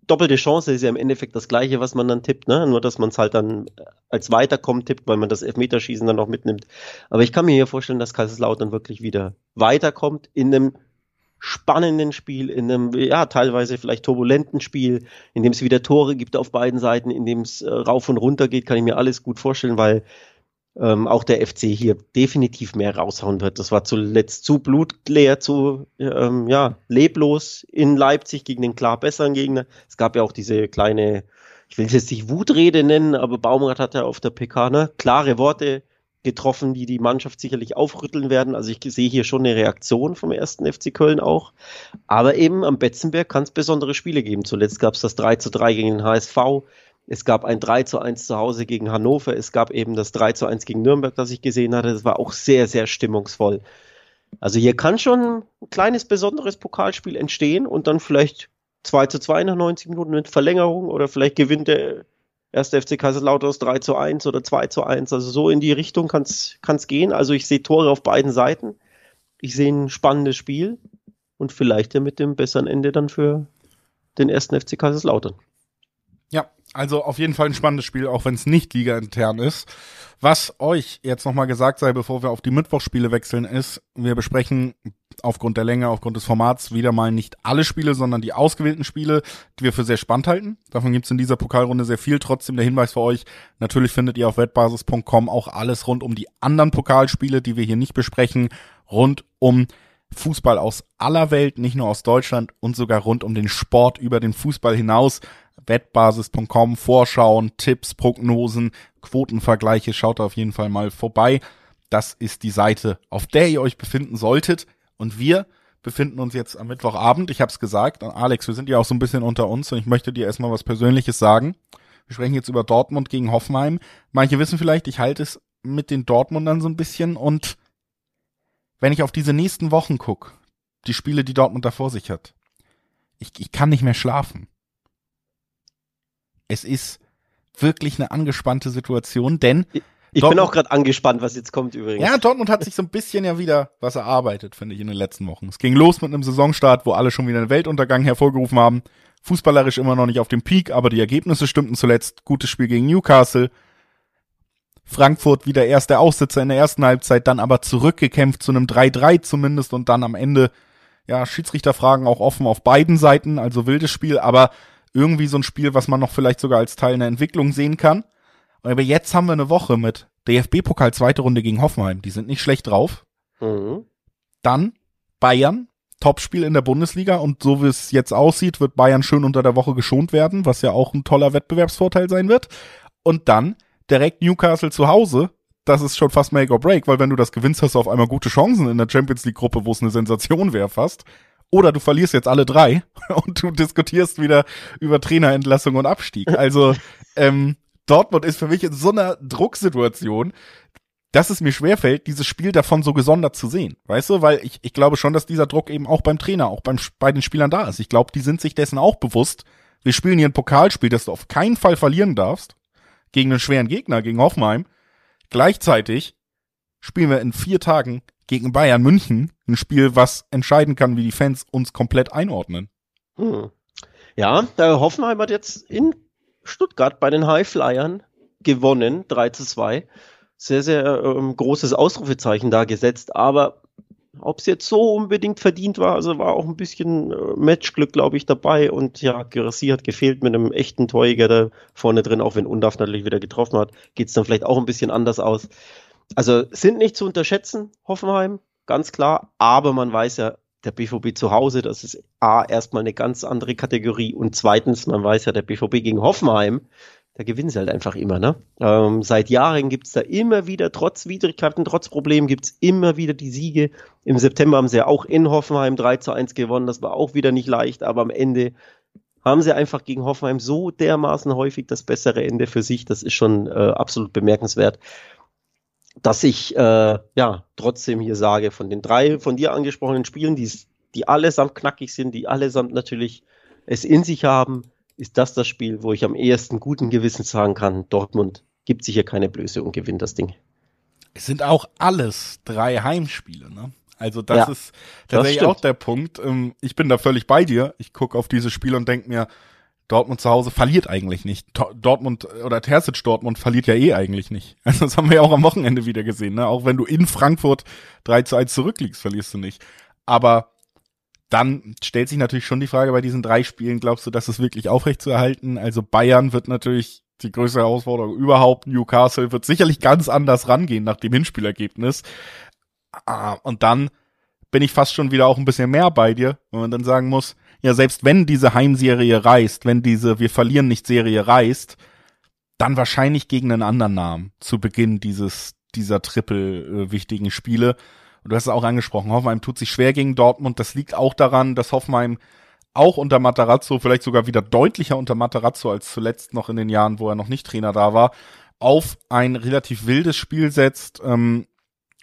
doppelte Chance ist ja im Endeffekt das gleiche, was man dann tippt, ne? Nur dass man es halt dann äh, als Weiterkommen tippt, weil man das Elfmeterschießen dann noch mitnimmt. Aber ich kann mir hier vorstellen, dass Kaiserslautern wirklich wieder weiterkommt in einem spannenden Spiel, in einem, ja, teilweise vielleicht turbulenten Spiel, in dem es wieder Tore gibt auf beiden Seiten, in dem es äh, rauf und runter geht, kann ich mir alles gut vorstellen, weil ähm, auch der FC hier definitiv mehr raushauen wird. Das war zuletzt zu blutleer, zu ähm, ja, leblos in Leipzig gegen den klar besseren Gegner. Es gab ja auch diese kleine, ich will es jetzt nicht Wutrede nennen, aber Baumgart hat ja auf der PK ne, klare Worte getroffen, die die Mannschaft sicherlich aufrütteln werden. Also ich sehe hier schon eine Reaktion vom ersten FC Köln auch. Aber eben am Betzenberg kann es besondere Spiele geben. Zuletzt gab es das 3 zu 3 gegen den HSV. Es gab ein 3 zu 1 zu Hause gegen Hannover. Es gab eben das 3 zu 1 gegen Nürnberg, das ich gesehen hatte. Das war auch sehr, sehr stimmungsvoll. Also hier kann schon ein kleines besonderes Pokalspiel entstehen und dann vielleicht 2 zu 2 nach 90 Minuten mit Verlängerung oder vielleicht gewinnt der erste FC Kaiserslautern 3 zu 1 oder 2 zu 1. Also so in die Richtung kann es gehen. Also ich sehe Tore auf beiden Seiten. Ich sehe ein spannendes Spiel und vielleicht ja mit dem besseren Ende dann für den ersten FC Kaiserslautern. Also auf jeden Fall ein spannendes Spiel, auch wenn es nicht ligaintern ist. Was euch jetzt nochmal gesagt sei, bevor wir auf die Mittwochsspiele wechseln, ist, wir besprechen aufgrund der Länge, aufgrund des Formats wieder mal nicht alle Spiele, sondern die ausgewählten Spiele, die wir für sehr spannend halten. Davon gibt's in dieser Pokalrunde sehr viel. Trotzdem der Hinweis für euch, natürlich findet ihr auf wettbasis.com auch alles rund um die anderen Pokalspiele, die wir hier nicht besprechen, rund um Fußball aus aller Welt, nicht nur aus Deutschland und sogar rund um den Sport über den Fußball hinaus wettbasis.com, Vorschauen, Tipps, Prognosen, Quotenvergleiche, schaut da auf jeden Fall mal vorbei. Das ist die Seite, auf der ihr euch befinden solltet. Und wir befinden uns jetzt am Mittwochabend. Ich habe es gesagt, Alex, wir sind ja auch so ein bisschen unter uns und ich möchte dir erstmal was Persönliches sagen. Wir sprechen jetzt über Dortmund gegen Hoffenheim. Manche wissen vielleicht, ich halte es mit den Dortmundern so ein bisschen und wenn ich auf diese nächsten Wochen gucke, die Spiele, die Dortmund da vor sich hat, ich, ich kann nicht mehr schlafen. Es ist wirklich eine angespannte Situation, denn ich, ich bin auch gerade angespannt, was jetzt kommt übrigens. Ja, Dortmund hat sich so ein bisschen ja wieder was erarbeitet, finde ich, in den letzten Wochen. Es ging los mit einem Saisonstart, wo alle schon wieder einen Weltuntergang hervorgerufen haben. Fußballerisch immer noch nicht auf dem Peak, aber die Ergebnisse stimmten zuletzt. Gutes Spiel gegen Newcastle. Frankfurt wieder erster Aussitzer in der ersten Halbzeit, dann aber zurückgekämpft zu einem 3-3 zumindest und dann am Ende, ja, Schiedsrichterfragen auch offen auf beiden Seiten, also wildes Spiel, aber irgendwie so ein Spiel, was man noch vielleicht sogar als Teil einer Entwicklung sehen kann. Aber jetzt haben wir eine Woche mit DFB-Pokal zweite Runde gegen Hoffenheim. Die sind nicht schlecht drauf. Mhm. Dann Bayern, Topspiel in der Bundesliga und so wie es jetzt aussieht, wird Bayern schön unter der Woche geschont werden, was ja auch ein toller Wettbewerbsvorteil sein wird. Und dann direkt Newcastle zu Hause. Das ist schon fast Make or Break, weil wenn du das gewinnst, hast du auf einmal gute Chancen in der Champions League Gruppe, wo es eine Sensation wäre fast. Oder du verlierst jetzt alle drei und du diskutierst wieder über Trainerentlassung und Abstieg. Also ähm, Dortmund ist für mich in so einer Drucksituation, dass es mir schwerfällt, dieses Spiel davon so gesondert zu sehen. Weißt du, weil ich, ich glaube schon, dass dieser Druck eben auch beim Trainer, auch beim, bei den Spielern da ist. Ich glaube, die sind sich dessen auch bewusst. Wir spielen hier ein Pokalspiel, das du auf keinen Fall verlieren darfst. Gegen einen schweren Gegner, gegen Hoffenheim. Gleichzeitig spielen wir in vier Tagen gegen Bayern München. Ein Spiel, was entscheiden kann, wie die Fans uns komplett einordnen. Hm. Ja, der Hoffenheim hat jetzt in Stuttgart bei den Highflyern gewonnen, 3 zu 2. Sehr, sehr ähm, großes Ausrufezeichen da gesetzt, aber ob es jetzt so unbedingt verdient war, also war auch ein bisschen äh, Matchglück, glaube ich, dabei und ja, Gerassi hat gefehlt mit einem echten Torjäger da vorne drin, auch wenn Undaf natürlich wieder getroffen hat, geht es dann vielleicht auch ein bisschen anders aus. Also sind nicht zu unterschätzen, Hoffenheim, ganz klar, aber man weiß ja, der BVB zu Hause, das ist A, erstmal eine ganz andere Kategorie. Und zweitens, man weiß ja, der BVB gegen Hoffenheim, da gewinnen sie halt einfach immer, ne? Ähm, seit Jahren gibt's da immer wieder, trotz Widrigkeiten, trotz Problemen, gibt's immer wieder die Siege. Im September haben sie ja auch in Hoffenheim 3 zu 1 gewonnen, das war auch wieder nicht leicht, aber am Ende haben sie einfach gegen Hoffenheim so dermaßen häufig das bessere Ende für sich, das ist schon äh, absolut bemerkenswert dass ich äh, ja trotzdem hier sage, von den drei von dir angesprochenen Spielen, die, die allesamt knackig sind, die allesamt natürlich es in sich haben, ist das das Spiel, wo ich am ehesten guten Gewissens sagen kann, Dortmund gibt sich hier keine Blöße und gewinnt das Ding. Es sind auch alles drei Heimspiele, ne? Also das ja, ist tatsächlich das auch der Punkt. Ähm, ich bin da völlig bei dir. Ich gucke auf dieses Spiel und denke mir, Dortmund zu Hause verliert eigentlich nicht. Dortmund oder Terzic Dortmund verliert ja eh eigentlich nicht. Also das haben wir ja auch am Wochenende wieder gesehen. Ne? Auch wenn du in Frankfurt 3 zu 1 zurückliegst, verlierst du nicht. Aber dann stellt sich natürlich schon die Frage bei diesen drei Spielen, glaubst du, dass es wirklich aufrecht zu erhalten? Also Bayern wird natürlich die größte Herausforderung überhaupt. Newcastle wird sicherlich ganz anders rangehen nach dem Hinspielergebnis. Ah, und dann bin ich fast schon wieder auch ein bisschen mehr bei dir, wenn man dann sagen muss, ja, selbst wenn diese Heimserie reißt, wenn diese Wir verlieren nicht Serie reißt, dann wahrscheinlich gegen einen anderen Namen zu Beginn dieses dieser triple äh, wichtigen Spiele. Und du hast es auch angesprochen, Hoffenheim tut sich schwer gegen Dortmund. Das liegt auch daran, dass Hoffenheim auch unter Matarazzo, vielleicht sogar wieder deutlicher unter Matarazzo als zuletzt noch in den Jahren, wo er noch nicht Trainer da war, auf ein relativ wildes Spiel setzt ähm,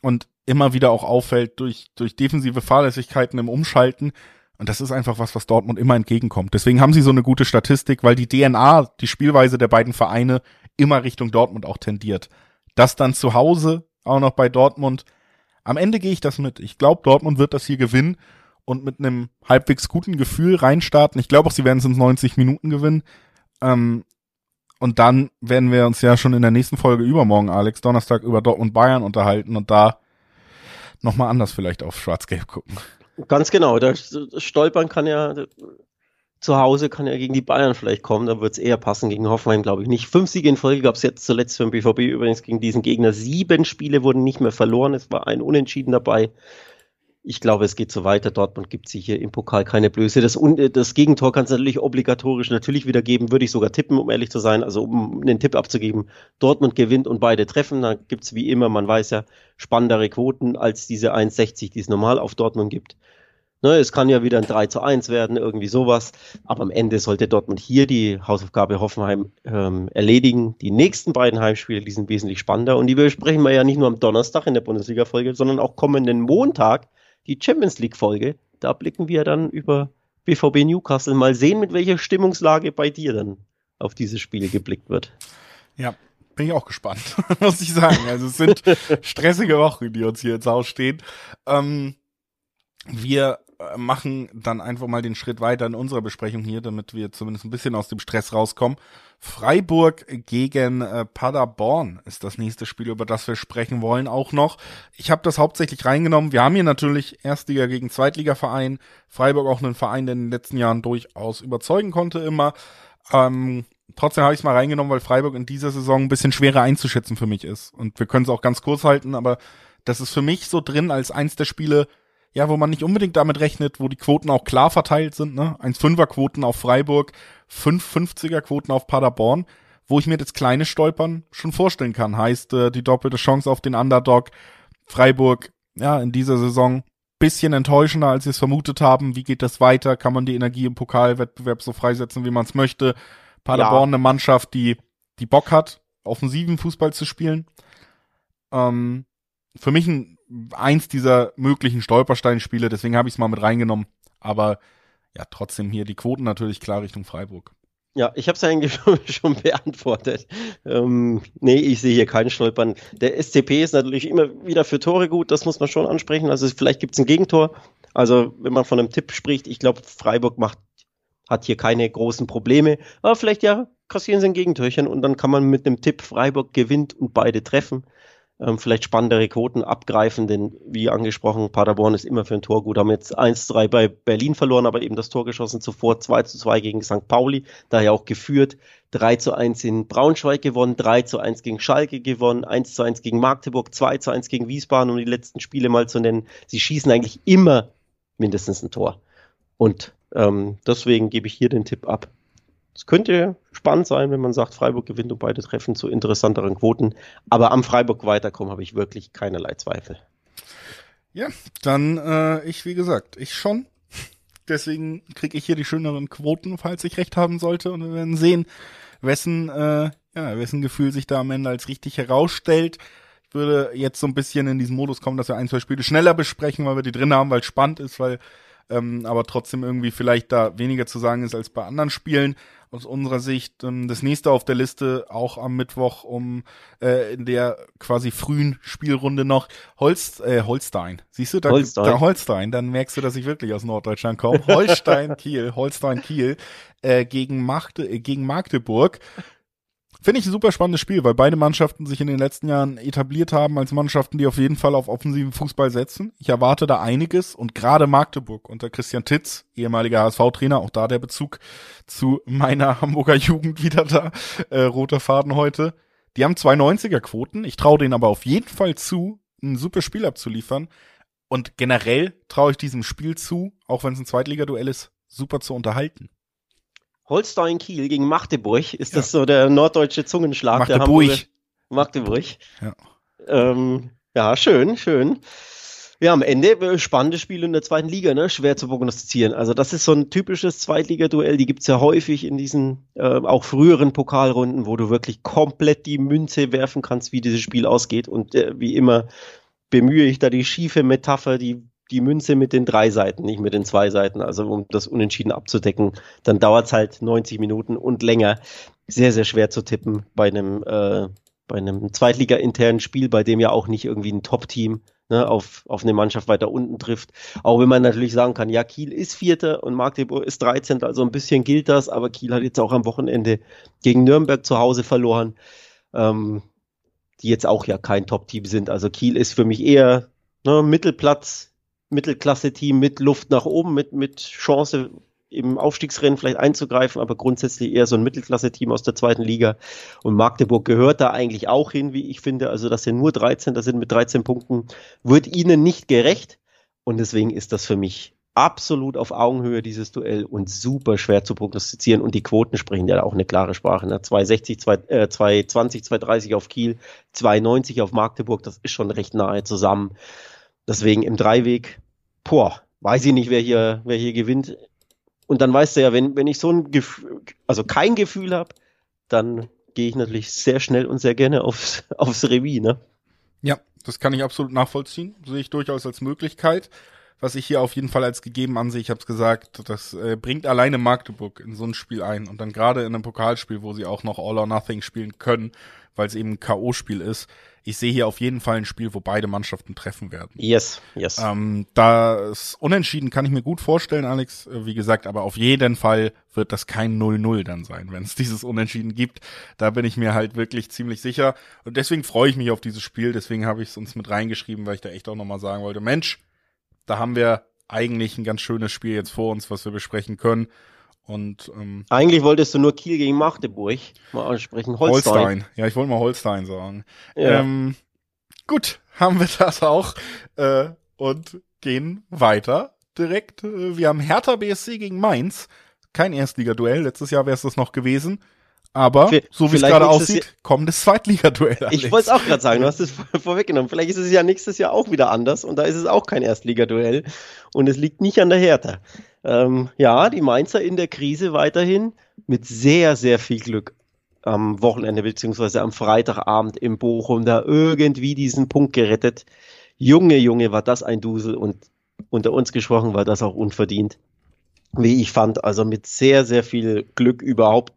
und immer wieder auch auffällt durch, durch defensive Fahrlässigkeiten im Umschalten. Und das ist einfach was, was Dortmund immer entgegenkommt. Deswegen haben sie so eine gute Statistik, weil die DNA, die Spielweise der beiden Vereine immer Richtung Dortmund auch tendiert. Das dann zu Hause auch noch bei Dortmund. Am Ende gehe ich das mit. Ich glaube, Dortmund wird das hier gewinnen und mit einem halbwegs guten Gefühl reinstarten. Ich glaube auch, sie werden es in 90 Minuten gewinnen. Ähm, und dann werden wir uns ja schon in der nächsten Folge übermorgen, Alex, Donnerstag über Dortmund Bayern unterhalten und da nochmal anders vielleicht auf Schwarz-Gelb gucken. Ganz genau. Das Stolpern kann ja zu Hause kann ja gegen die Bayern vielleicht kommen, da wird es eher passen. Gegen Hoffenheim glaube ich nicht. Fünf Siege in Folge gab es jetzt zuletzt für den BVB übrigens gegen diesen Gegner. Sieben Spiele wurden nicht mehr verloren. Es war ein Unentschieden dabei ich glaube, es geht so weiter. Dortmund gibt sich hier im Pokal keine Blöße. Das, das Gegentor kann es natürlich obligatorisch natürlich wieder geben, würde ich sogar tippen, um ehrlich zu sein. Also um einen Tipp abzugeben, Dortmund gewinnt und beide treffen. Da gibt es wie immer, man weiß ja, spannendere Quoten als diese 1,60, die es normal auf Dortmund gibt. Ne, es kann ja wieder ein 3 zu 1 werden, irgendwie sowas. Aber am Ende sollte Dortmund hier die Hausaufgabe Hoffenheim ähm, erledigen. Die nächsten beiden Heimspiele, die sind wesentlich spannender. Und die besprechen wir ja nicht nur am Donnerstag in der Bundesliga-Folge, sondern auch kommenden Montag die Champions League Folge. Da blicken wir dann über BVB Newcastle. Mal sehen, mit welcher Stimmungslage bei dir dann auf dieses Spiel geblickt wird. Ja, bin ich auch gespannt, muss ich sagen. Also es sind stressige Wochen, die uns hier ins Haus stehen. Ähm, wir machen dann einfach mal den Schritt weiter in unserer Besprechung hier, damit wir zumindest ein bisschen aus dem Stress rauskommen. Freiburg gegen äh, Paderborn ist das nächste Spiel, über das wir sprechen wollen, auch noch. Ich habe das hauptsächlich reingenommen. Wir haben hier natürlich Erstliga gegen Zweitligaverein. Freiburg auch einen Verein, der in den letzten Jahren durchaus überzeugen konnte immer. Ähm, trotzdem habe ich es mal reingenommen, weil Freiburg in dieser Saison ein bisschen schwerer einzuschätzen für mich ist. Und wir können es auch ganz kurz halten, aber das ist für mich so drin als eins der Spiele, ja, wo man nicht unbedingt damit rechnet, wo die Quoten auch klar verteilt sind, ne? 1,5er Quoten auf Freiburg, 5,50er Quoten auf Paderborn, wo ich mir das kleine Stolpern schon vorstellen kann. Heißt, äh, die doppelte Chance auf den Underdog. Freiburg, ja, in dieser Saison bisschen enttäuschender, als sie es vermutet haben. Wie geht das weiter? Kann man die Energie im Pokalwettbewerb so freisetzen, wie man es möchte? Paderborn, ja. eine Mannschaft, die, die Bock hat, offensiven Fußball zu spielen. Ähm, für mich ein eins dieser möglichen Stolpersteinspiele, deswegen habe ich es mal mit reingenommen. Aber ja, trotzdem hier die Quoten natürlich klar Richtung Freiburg. Ja, ich habe es eigentlich schon beantwortet. Ähm, nee, ich sehe hier keinen Stolpern. Der SCP ist natürlich immer wieder für Tore gut, das muss man schon ansprechen. Also vielleicht gibt es ein Gegentor. Also wenn man von einem Tipp spricht, ich glaube, Freiburg macht, hat hier keine großen Probleme. Aber vielleicht ja, kassieren sie ein Gegentörchen und dann kann man mit einem Tipp Freiburg gewinnt und beide treffen ähm, vielleicht spannendere Quoten abgreifen, denn wie angesprochen, Paderborn ist immer für ein Tor gut. Haben jetzt 1-3 bei Berlin verloren, aber eben das Tor geschossen, zuvor 2-2 gegen St. Pauli, daher auch geführt. 3 zu 1 in Braunschweig gewonnen, 3 zu 1 gegen Schalke gewonnen, 1 zu 1 gegen Magdeburg, 2 zu 1 gegen Wiesbaden, um die letzten Spiele mal zu nennen. Sie schießen eigentlich immer mindestens ein Tor. Und ähm, deswegen gebe ich hier den Tipp ab. Es könnte spannend sein, wenn man sagt, Freiburg gewinnt und beide treffen zu interessanteren Quoten. Aber am Freiburg weiterkommen habe ich wirklich keinerlei Zweifel. Ja, dann äh, ich, wie gesagt, ich schon. Deswegen kriege ich hier die schöneren Quoten, falls ich recht haben sollte. Und wir werden sehen, wessen, äh, ja, wessen Gefühl sich da am Ende als richtig herausstellt. Ich würde jetzt so ein bisschen in diesen Modus kommen, dass wir ein, zwei Spiele schneller besprechen, weil wir die drin haben, weil es spannend ist, weil ähm, aber trotzdem irgendwie vielleicht da weniger zu sagen ist als bei anderen Spielen aus unserer Sicht. Ähm, das nächste auf der Liste auch am Mittwoch um äh, in der quasi frühen Spielrunde noch Holst, äh, Holstein. Siehst du, da, Holstein. da Holstein, dann merkst du, dass ich wirklich aus Norddeutschland komme. Holstein Kiel, Holstein Kiel äh, gegen, Magde, äh, gegen Magdeburg. Finde ich ein super spannendes Spiel, weil beide Mannschaften sich in den letzten Jahren etabliert haben als Mannschaften, die auf jeden Fall auf offensiven Fußball setzen. Ich erwarte da einiges und gerade Magdeburg unter Christian Titz, ehemaliger HSV-Trainer, auch da der Bezug zu meiner Hamburger Jugend wieder da, äh, roter Faden heute. Die haben zwei 90er Quoten. Ich traue denen aber auf jeden Fall zu, ein super Spiel abzuliefern. Und generell traue ich diesem Spiel zu, auch wenn es ein Zweitligaduell ist, super zu unterhalten. Holstein Kiel gegen Magdeburg. Ist ja. das so der norddeutsche Zungenschlag Magdeburg. der Magdeburg. Ja. Ähm, ja, schön, schön. Ja, am Ende äh, spannendes Spiel in der zweiten Liga, ne? Schwer zu prognostizieren. Also das ist so ein typisches Zweitligaduell, die gibt's ja häufig in diesen äh, auch früheren Pokalrunden, wo du wirklich komplett die Münze werfen kannst, wie dieses Spiel ausgeht. Und äh, wie immer bemühe ich da die schiefe Metapher, die die Münze mit den drei Seiten, nicht mit den zwei Seiten, also um das Unentschieden abzudecken, dann dauert's halt 90 Minuten und länger. Sehr, sehr schwer zu tippen bei einem, äh, bei einem Zweitliga-internen Spiel, bei dem ja auch nicht irgendwie ein Top-Team ne, auf, auf eine Mannschaft weiter unten trifft. Auch wenn man natürlich sagen kann, ja, Kiel ist Vierter und Magdeburg ist 13. Also ein bisschen gilt das, aber Kiel hat jetzt auch am Wochenende gegen Nürnberg zu Hause verloren, ähm, die jetzt auch ja kein Top-Team sind. Also Kiel ist für mich eher ne, Mittelplatz, Mittelklasse-Team mit Luft nach oben, mit, mit Chance im Aufstiegsrennen vielleicht einzugreifen, aber grundsätzlich eher so ein Mittelklasse-Team aus der zweiten Liga. Und Magdeburg gehört da eigentlich auch hin, wie ich finde. Also, dass sie nur 13, da sind mit 13 Punkten, wird ihnen nicht gerecht. Und deswegen ist das für mich absolut auf Augenhöhe, dieses Duell, und super schwer zu prognostizieren. Und die Quoten sprechen ja auch eine klare Sprache. Ne? 260, 2, äh, 220, 230 auf Kiel, 290 auf Magdeburg, das ist schon recht nahe zusammen. Deswegen im Dreiweg, boah, weiß ich nicht, wer hier, wer hier gewinnt. Und dann weißt du ja, wenn, wenn ich so ein Gefühl, also kein Gefühl habe, dann gehe ich natürlich sehr schnell und sehr gerne aufs, aufs Revis, ne? Ja, das kann ich absolut nachvollziehen. Sehe ich durchaus als Möglichkeit. Was ich hier auf jeden Fall als gegeben ansehe, ich habe es gesagt, das äh, bringt alleine Magdeburg in so ein Spiel ein. Und dann gerade in einem Pokalspiel, wo sie auch noch All or Nothing spielen können, weil es eben ein K.O.-Spiel ist. Ich sehe hier auf jeden Fall ein Spiel, wo beide Mannschaften treffen werden. Yes, yes. Ähm, das Unentschieden kann ich mir gut vorstellen, Alex. Äh, Wie gesagt, aber auf jeden Fall wird das kein 0-0 dann sein, wenn es dieses Unentschieden gibt. Da bin ich mir halt wirklich ziemlich sicher. Und deswegen freue ich mich auf dieses Spiel. Deswegen habe ich es uns mit reingeschrieben, weil ich da echt auch nochmal sagen wollte, Mensch, da haben wir eigentlich ein ganz schönes Spiel jetzt vor uns, was wir besprechen können. Und ähm, Eigentlich wolltest du nur Kiel gegen Magdeburg mal ansprechen. Holstein. Holstein. Ja, ich wollte mal Holstein sagen. Ja. Ähm, gut, haben wir das auch äh, und gehen weiter direkt. Äh, Wir haben Hertha BSC gegen Mainz. Kein Erstligaduell. Letztes Jahr wäre es das noch gewesen. Aber Vi- so wie es gerade aussieht, kommendes Zweitligaduell. Ich wollte es auch gerade sagen, du hast es vor- vorweggenommen. Vielleicht ist es ja nächstes Jahr auch wieder anders und da ist es auch kein Erstligaduell und es liegt nicht an der Hertha. Ähm, ja, die Mainzer in der Krise weiterhin mit sehr, sehr viel Glück am Wochenende beziehungsweise am Freitagabend im Bochum da irgendwie diesen Punkt gerettet. Junge, Junge, war das ein Dusel und unter uns gesprochen war das auch unverdient. Wie ich fand, also mit sehr, sehr viel Glück überhaupt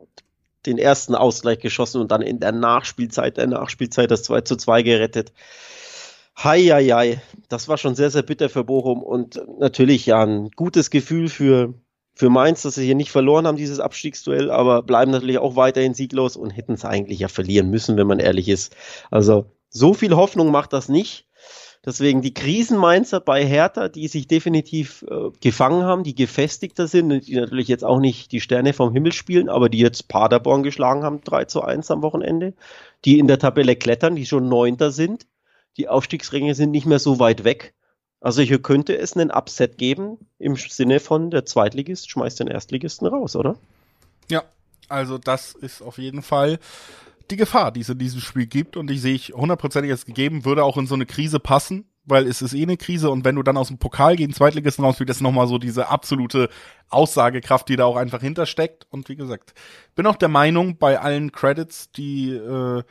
den ersten Ausgleich geschossen und dann in der Nachspielzeit, der Nachspielzeit das 2 zu 2 gerettet. Hei, hei, hei. Das war schon sehr, sehr bitter für Bochum und natürlich ja ein gutes Gefühl für, für Mainz, dass sie hier nicht verloren haben, dieses Abstiegsduell, aber bleiben natürlich auch weiterhin sieglos und hätten es eigentlich ja verlieren müssen, wenn man ehrlich ist. Also so viel Hoffnung macht das nicht. Deswegen die Krisenmainzer bei Hertha, die sich definitiv äh, gefangen haben, die gefestigter sind und die natürlich jetzt auch nicht die Sterne vom Himmel spielen, aber die jetzt Paderborn geschlagen haben, 3 zu 1 am Wochenende, die in der Tabelle klettern, die schon Neunter sind. Die Aufstiegsränge sind nicht mehr so weit weg. Also hier könnte es einen Upset geben im Sinne von der Zweitligist schmeißt den Erstligisten raus, oder? Ja, also das ist auf jeden Fall die Gefahr, die es in diesem Spiel gibt. Und die sehe ich hundertprozentig als gegeben, würde auch in so eine Krise passen, weil es ist eh eine Krise. Und wenn du dann aus dem Pokal gegen Zweitligisten rausspielst, ist nochmal so diese absolute Aussagekraft, die da auch einfach hintersteckt. Und wie gesagt, bin auch der Meinung, bei allen Credits, die äh,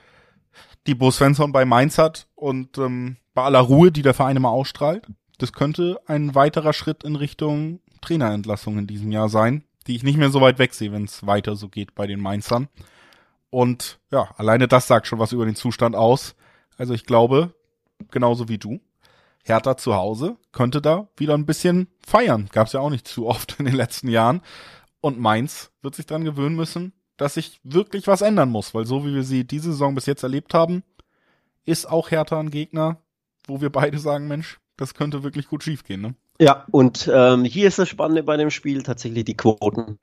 die Bo Svensson bei Mainz hat und ähm, bei aller Ruhe, die der Verein immer ausstrahlt, das könnte ein weiterer Schritt in Richtung Trainerentlassung in diesem Jahr sein, die ich nicht mehr so weit wegsehe, wenn es weiter so geht bei den Mainzern. Und ja, alleine das sagt schon was über den Zustand aus. Also ich glaube, genauso wie du, Hertha zu Hause könnte da wieder ein bisschen feiern. Gab's ja auch nicht zu oft in den letzten Jahren. Und Mainz wird sich dran gewöhnen müssen, dass sich wirklich was ändern muss, weil so wie wir sie diese Saison bis jetzt erlebt haben, ist auch Hertha ein Gegner, wo wir beide sagen, Mensch, das könnte wirklich gut schiefgehen, ne? Ja, und ähm, hier ist das Spannende bei dem Spiel tatsächlich die Quoten.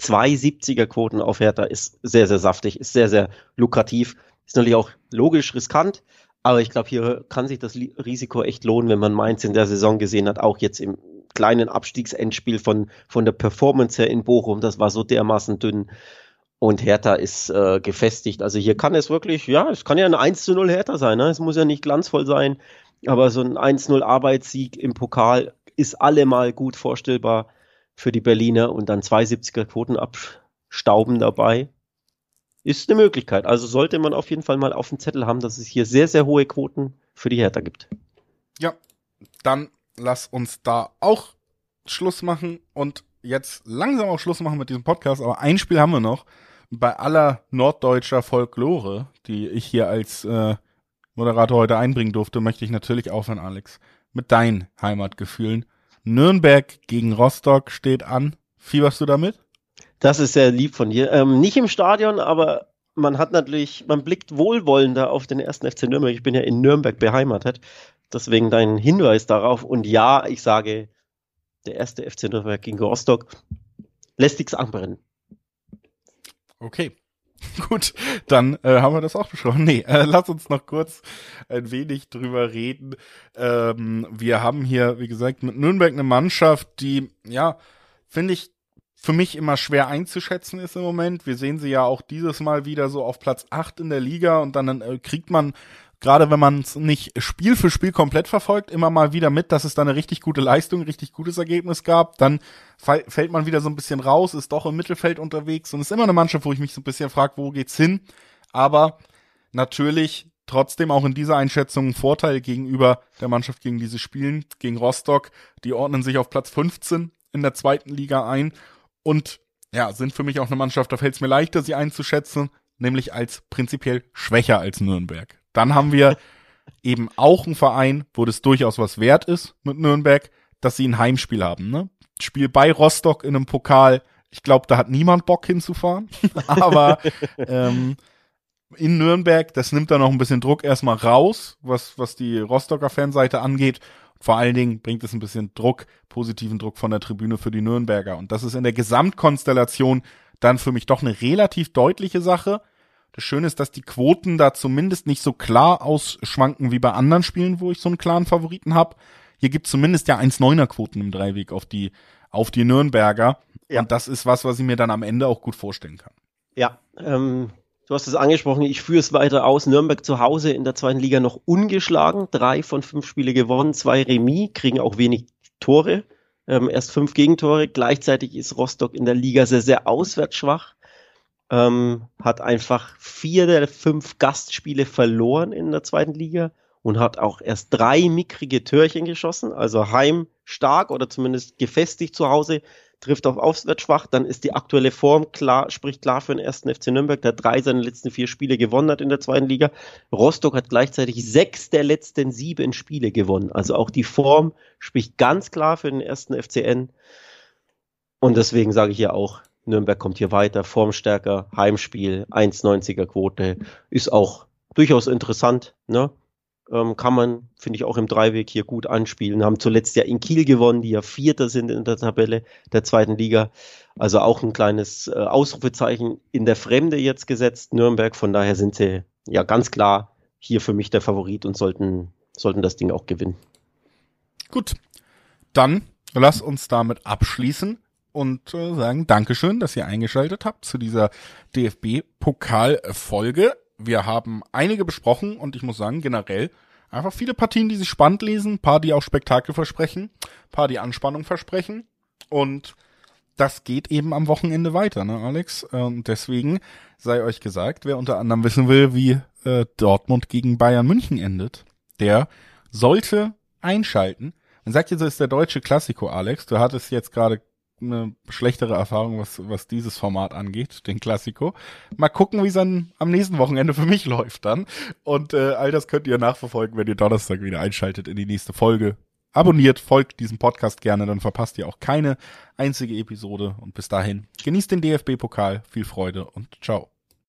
270er Quoten auf Hertha ist sehr, sehr saftig, ist sehr, sehr lukrativ. Ist natürlich auch logisch riskant, aber ich glaube, hier kann sich das Risiko echt lohnen, wenn man Mainz in der Saison gesehen hat, auch jetzt im kleinen Abstiegsendspiel von, von der Performance her in Bochum. Das war so dermaßen dünn. Und Hertha ist äh, gefestigt. Also hier kann es wirklich, ja, es kann ja ein 1 zu 0 Hertha sein. Ne? Es muss ja nicht glanzvoll sein. Aber so ein 1-0 Arbeitssieg im Pokal ist allemal gut vorstellbar für die Berliner und dann 72er Quoten abstauben dabei. Ist eine Möglichkeit. Also sollte man auf jeden Fall mal auf dem Zettel haben, dass es hier sehr, sehr hohe Quoten für die Hertha gibt. Ja, dann lass uns da auch Schluss machen und jetzt langsam auch Schluss machen mit diesem Podcast. Aber ein Spiel haben wir noch. Bei aller norddeutscher Folklore, die ich hier als äh, Moderator heute einbringen durfte, möchte ich natürlich aufhören, Alex, mit deinen Heimatgefühlen. Nürnberg gegen Rostock steht an. Fieberst du damit? Das ist sehr lieb von dir. Ähm, nicht im Stadion, aber man hat natürlich, man blickt wohlwollender auf den ersten FC Nürnberg. Ich bin ja in Nürnberg beheimatet. Deswegen dein Hinweis darauf. Und ja, ich sage, der erste FC Nürnberg gegen Rostock lässt nichts anbrennen. Okay. Gut, dann äh, haben wir das auch besprochen. Nee, äh, lass uns noch kurz ein wenig drüber reden. Ähm, wir haben hier, wie gesagt, mit Nürnberg eine Mannschaft, die, ja, finde ich, für mich immer schwer einzuschätzen ist im Moment. Wir sehen sie ja auch dieses Mal wieder so auf Platz 8 in der Liga und dann äh, kriegt man gerade wenn man es nicht Spiel für Spiel komplett verfolgt, immer mal wieder mit, dass es da eine richtig gute Leistung, richtig gutes Ergebnis gab. Dann fällt man wieder so ein bisschen raus, ist doch im Mittelfeld unterwegs und ist immer eine Mannschaft, wo ich mich so ein bisschen frage, wo geht's hin? Aber natürlich trotzdem auch in dieser Einschätzung ein Vorteil gegenüber der Mannschaft, gegen diese spielen, gegen Rostock. Die ordnen sich auf Platz 15 in der zweiten Liga ein und ja, sind für mich auch eine Mannschaft, da fällt es mir leichter, sie einzuschätzen, nämlich als prinzipiell schwächer als Nürnberg. Dann haben wir eben auch einen Verein, wo das durchaus was wert ist mit Nürnberg, dass sie ein Heimspiel haben. Ne? Spiel bei Rostock in einem Pokal. Ich glaube, da hat niemand Bock hinzufahren. Aber ähm, in Nürnberg, das nimmt da noch ein bisschen Druck erstmal raus, was, was die Rostocker Fanseite angeht. Vor allen Dingen bringt es ein bisschen Druck, positiven Druck von der Tribüne für die Nürnberger. Und das ist in der Gesamtkonstellation dann für mich doch eine relativ deutliche Sache. Das Schöne ist, dass die Quoten da zumindest nicht so klar ausschwanken wie bei anderen Spielen, wo ich so einen klaren Favoriten habe. Hier gibt zumindest ja 1,9er Quoten im Dreiweg auf die, auf die Nürnberger. Ja. Und das ist was, was ich mir dann am Ende auch gut vorstellen kann. Ja, ähm, du hast es angesprochen, ich führe es weiter aus. Nürnberg zu Hause in der zweiten Liga noch ungeschlagen. Drei von fünf Spiele gewonnen, zwei Remis, kriegen auch wenig Tore. Ähm, erst fünf Gegentore. Gleichzeitig ist Rostock in der Liga sehr, sehr auswärts schwach ähm, hat einfach vier der fünf Gastspiele verloren in der zweiten Liga und hat auch erst drei mickrige Törchen geschossen, also heim stark oder zumindest gefestigt zu Hause, trifft auf auswärts schwach, dann ist die aktuelle Form klar, spricht klar für den ersten FC Nürnberg, der drei seiner letzten vier Spiele gewonnen hat in der zweiten Liga. Rostock hat gleichzeitig sechs der letzten sieben Spiele gewonnen. Also auch die Form spricht ganz klar für den ersten FCN. Und deswegen sage ich hier auch, Nürnberg kommt hier weiter, formstärker, Heimspiel, 1,90er Quote, ist auch durchaus interessant, ne? Ähm, kann man, finde ich, auch im Dreiweg hier gut anspielen. Haben zuletzt ja in Kiel gewonnen, die ja Vierter sind in der Tabelle der zweiten Liga. Also auch ein kleines äh, Ausrufezeichen in der Fremde jetzt gesetzt, Nürnberg. Von daher sind sie ja ganz klar hier für mich der Favorit und sollten, sollten das Ding auch gewinnen. Gut. Dann lass uns damit abschließen und äh, sagen Dankeschön, dass ihr eingeschaltet habt zu dieser DFB-Pokal-Folge. Wir haben einige besprochen und ich muss sagen, generell einfach viele Partien, die sich spannend lesen, paar, die auch Spektakel versprechen, paar, die Anspannung versprechen und das geht eben am Wochenende weiter, ne, Alex? Und deswegen sei euch gesagt, wer unter anderem wissen will, wie äh, Dortmund gegen Bayern München endet, der sollte einschalten. Man sagt jetzt, es ist der deutsche Klassiko, Alex. Du hattest jetzt gerade eine schlechtere Erfahrung, was, was dieses Format angeht, den Klassiko. Mal gucken, wie es dann am nächsten Wochenende für mich läuft dann. Und äh, all das könnt ihr nachverfolgen, wenn ihr Donnerstag wieder einschaltet in die nächste Folge. Abonniert, folgt diesem Podcast gerne, dann verpasst ihr auch keine einzige Episode. Und bis dahin, genießt den DFB-Pokal, viel Freude und ciao.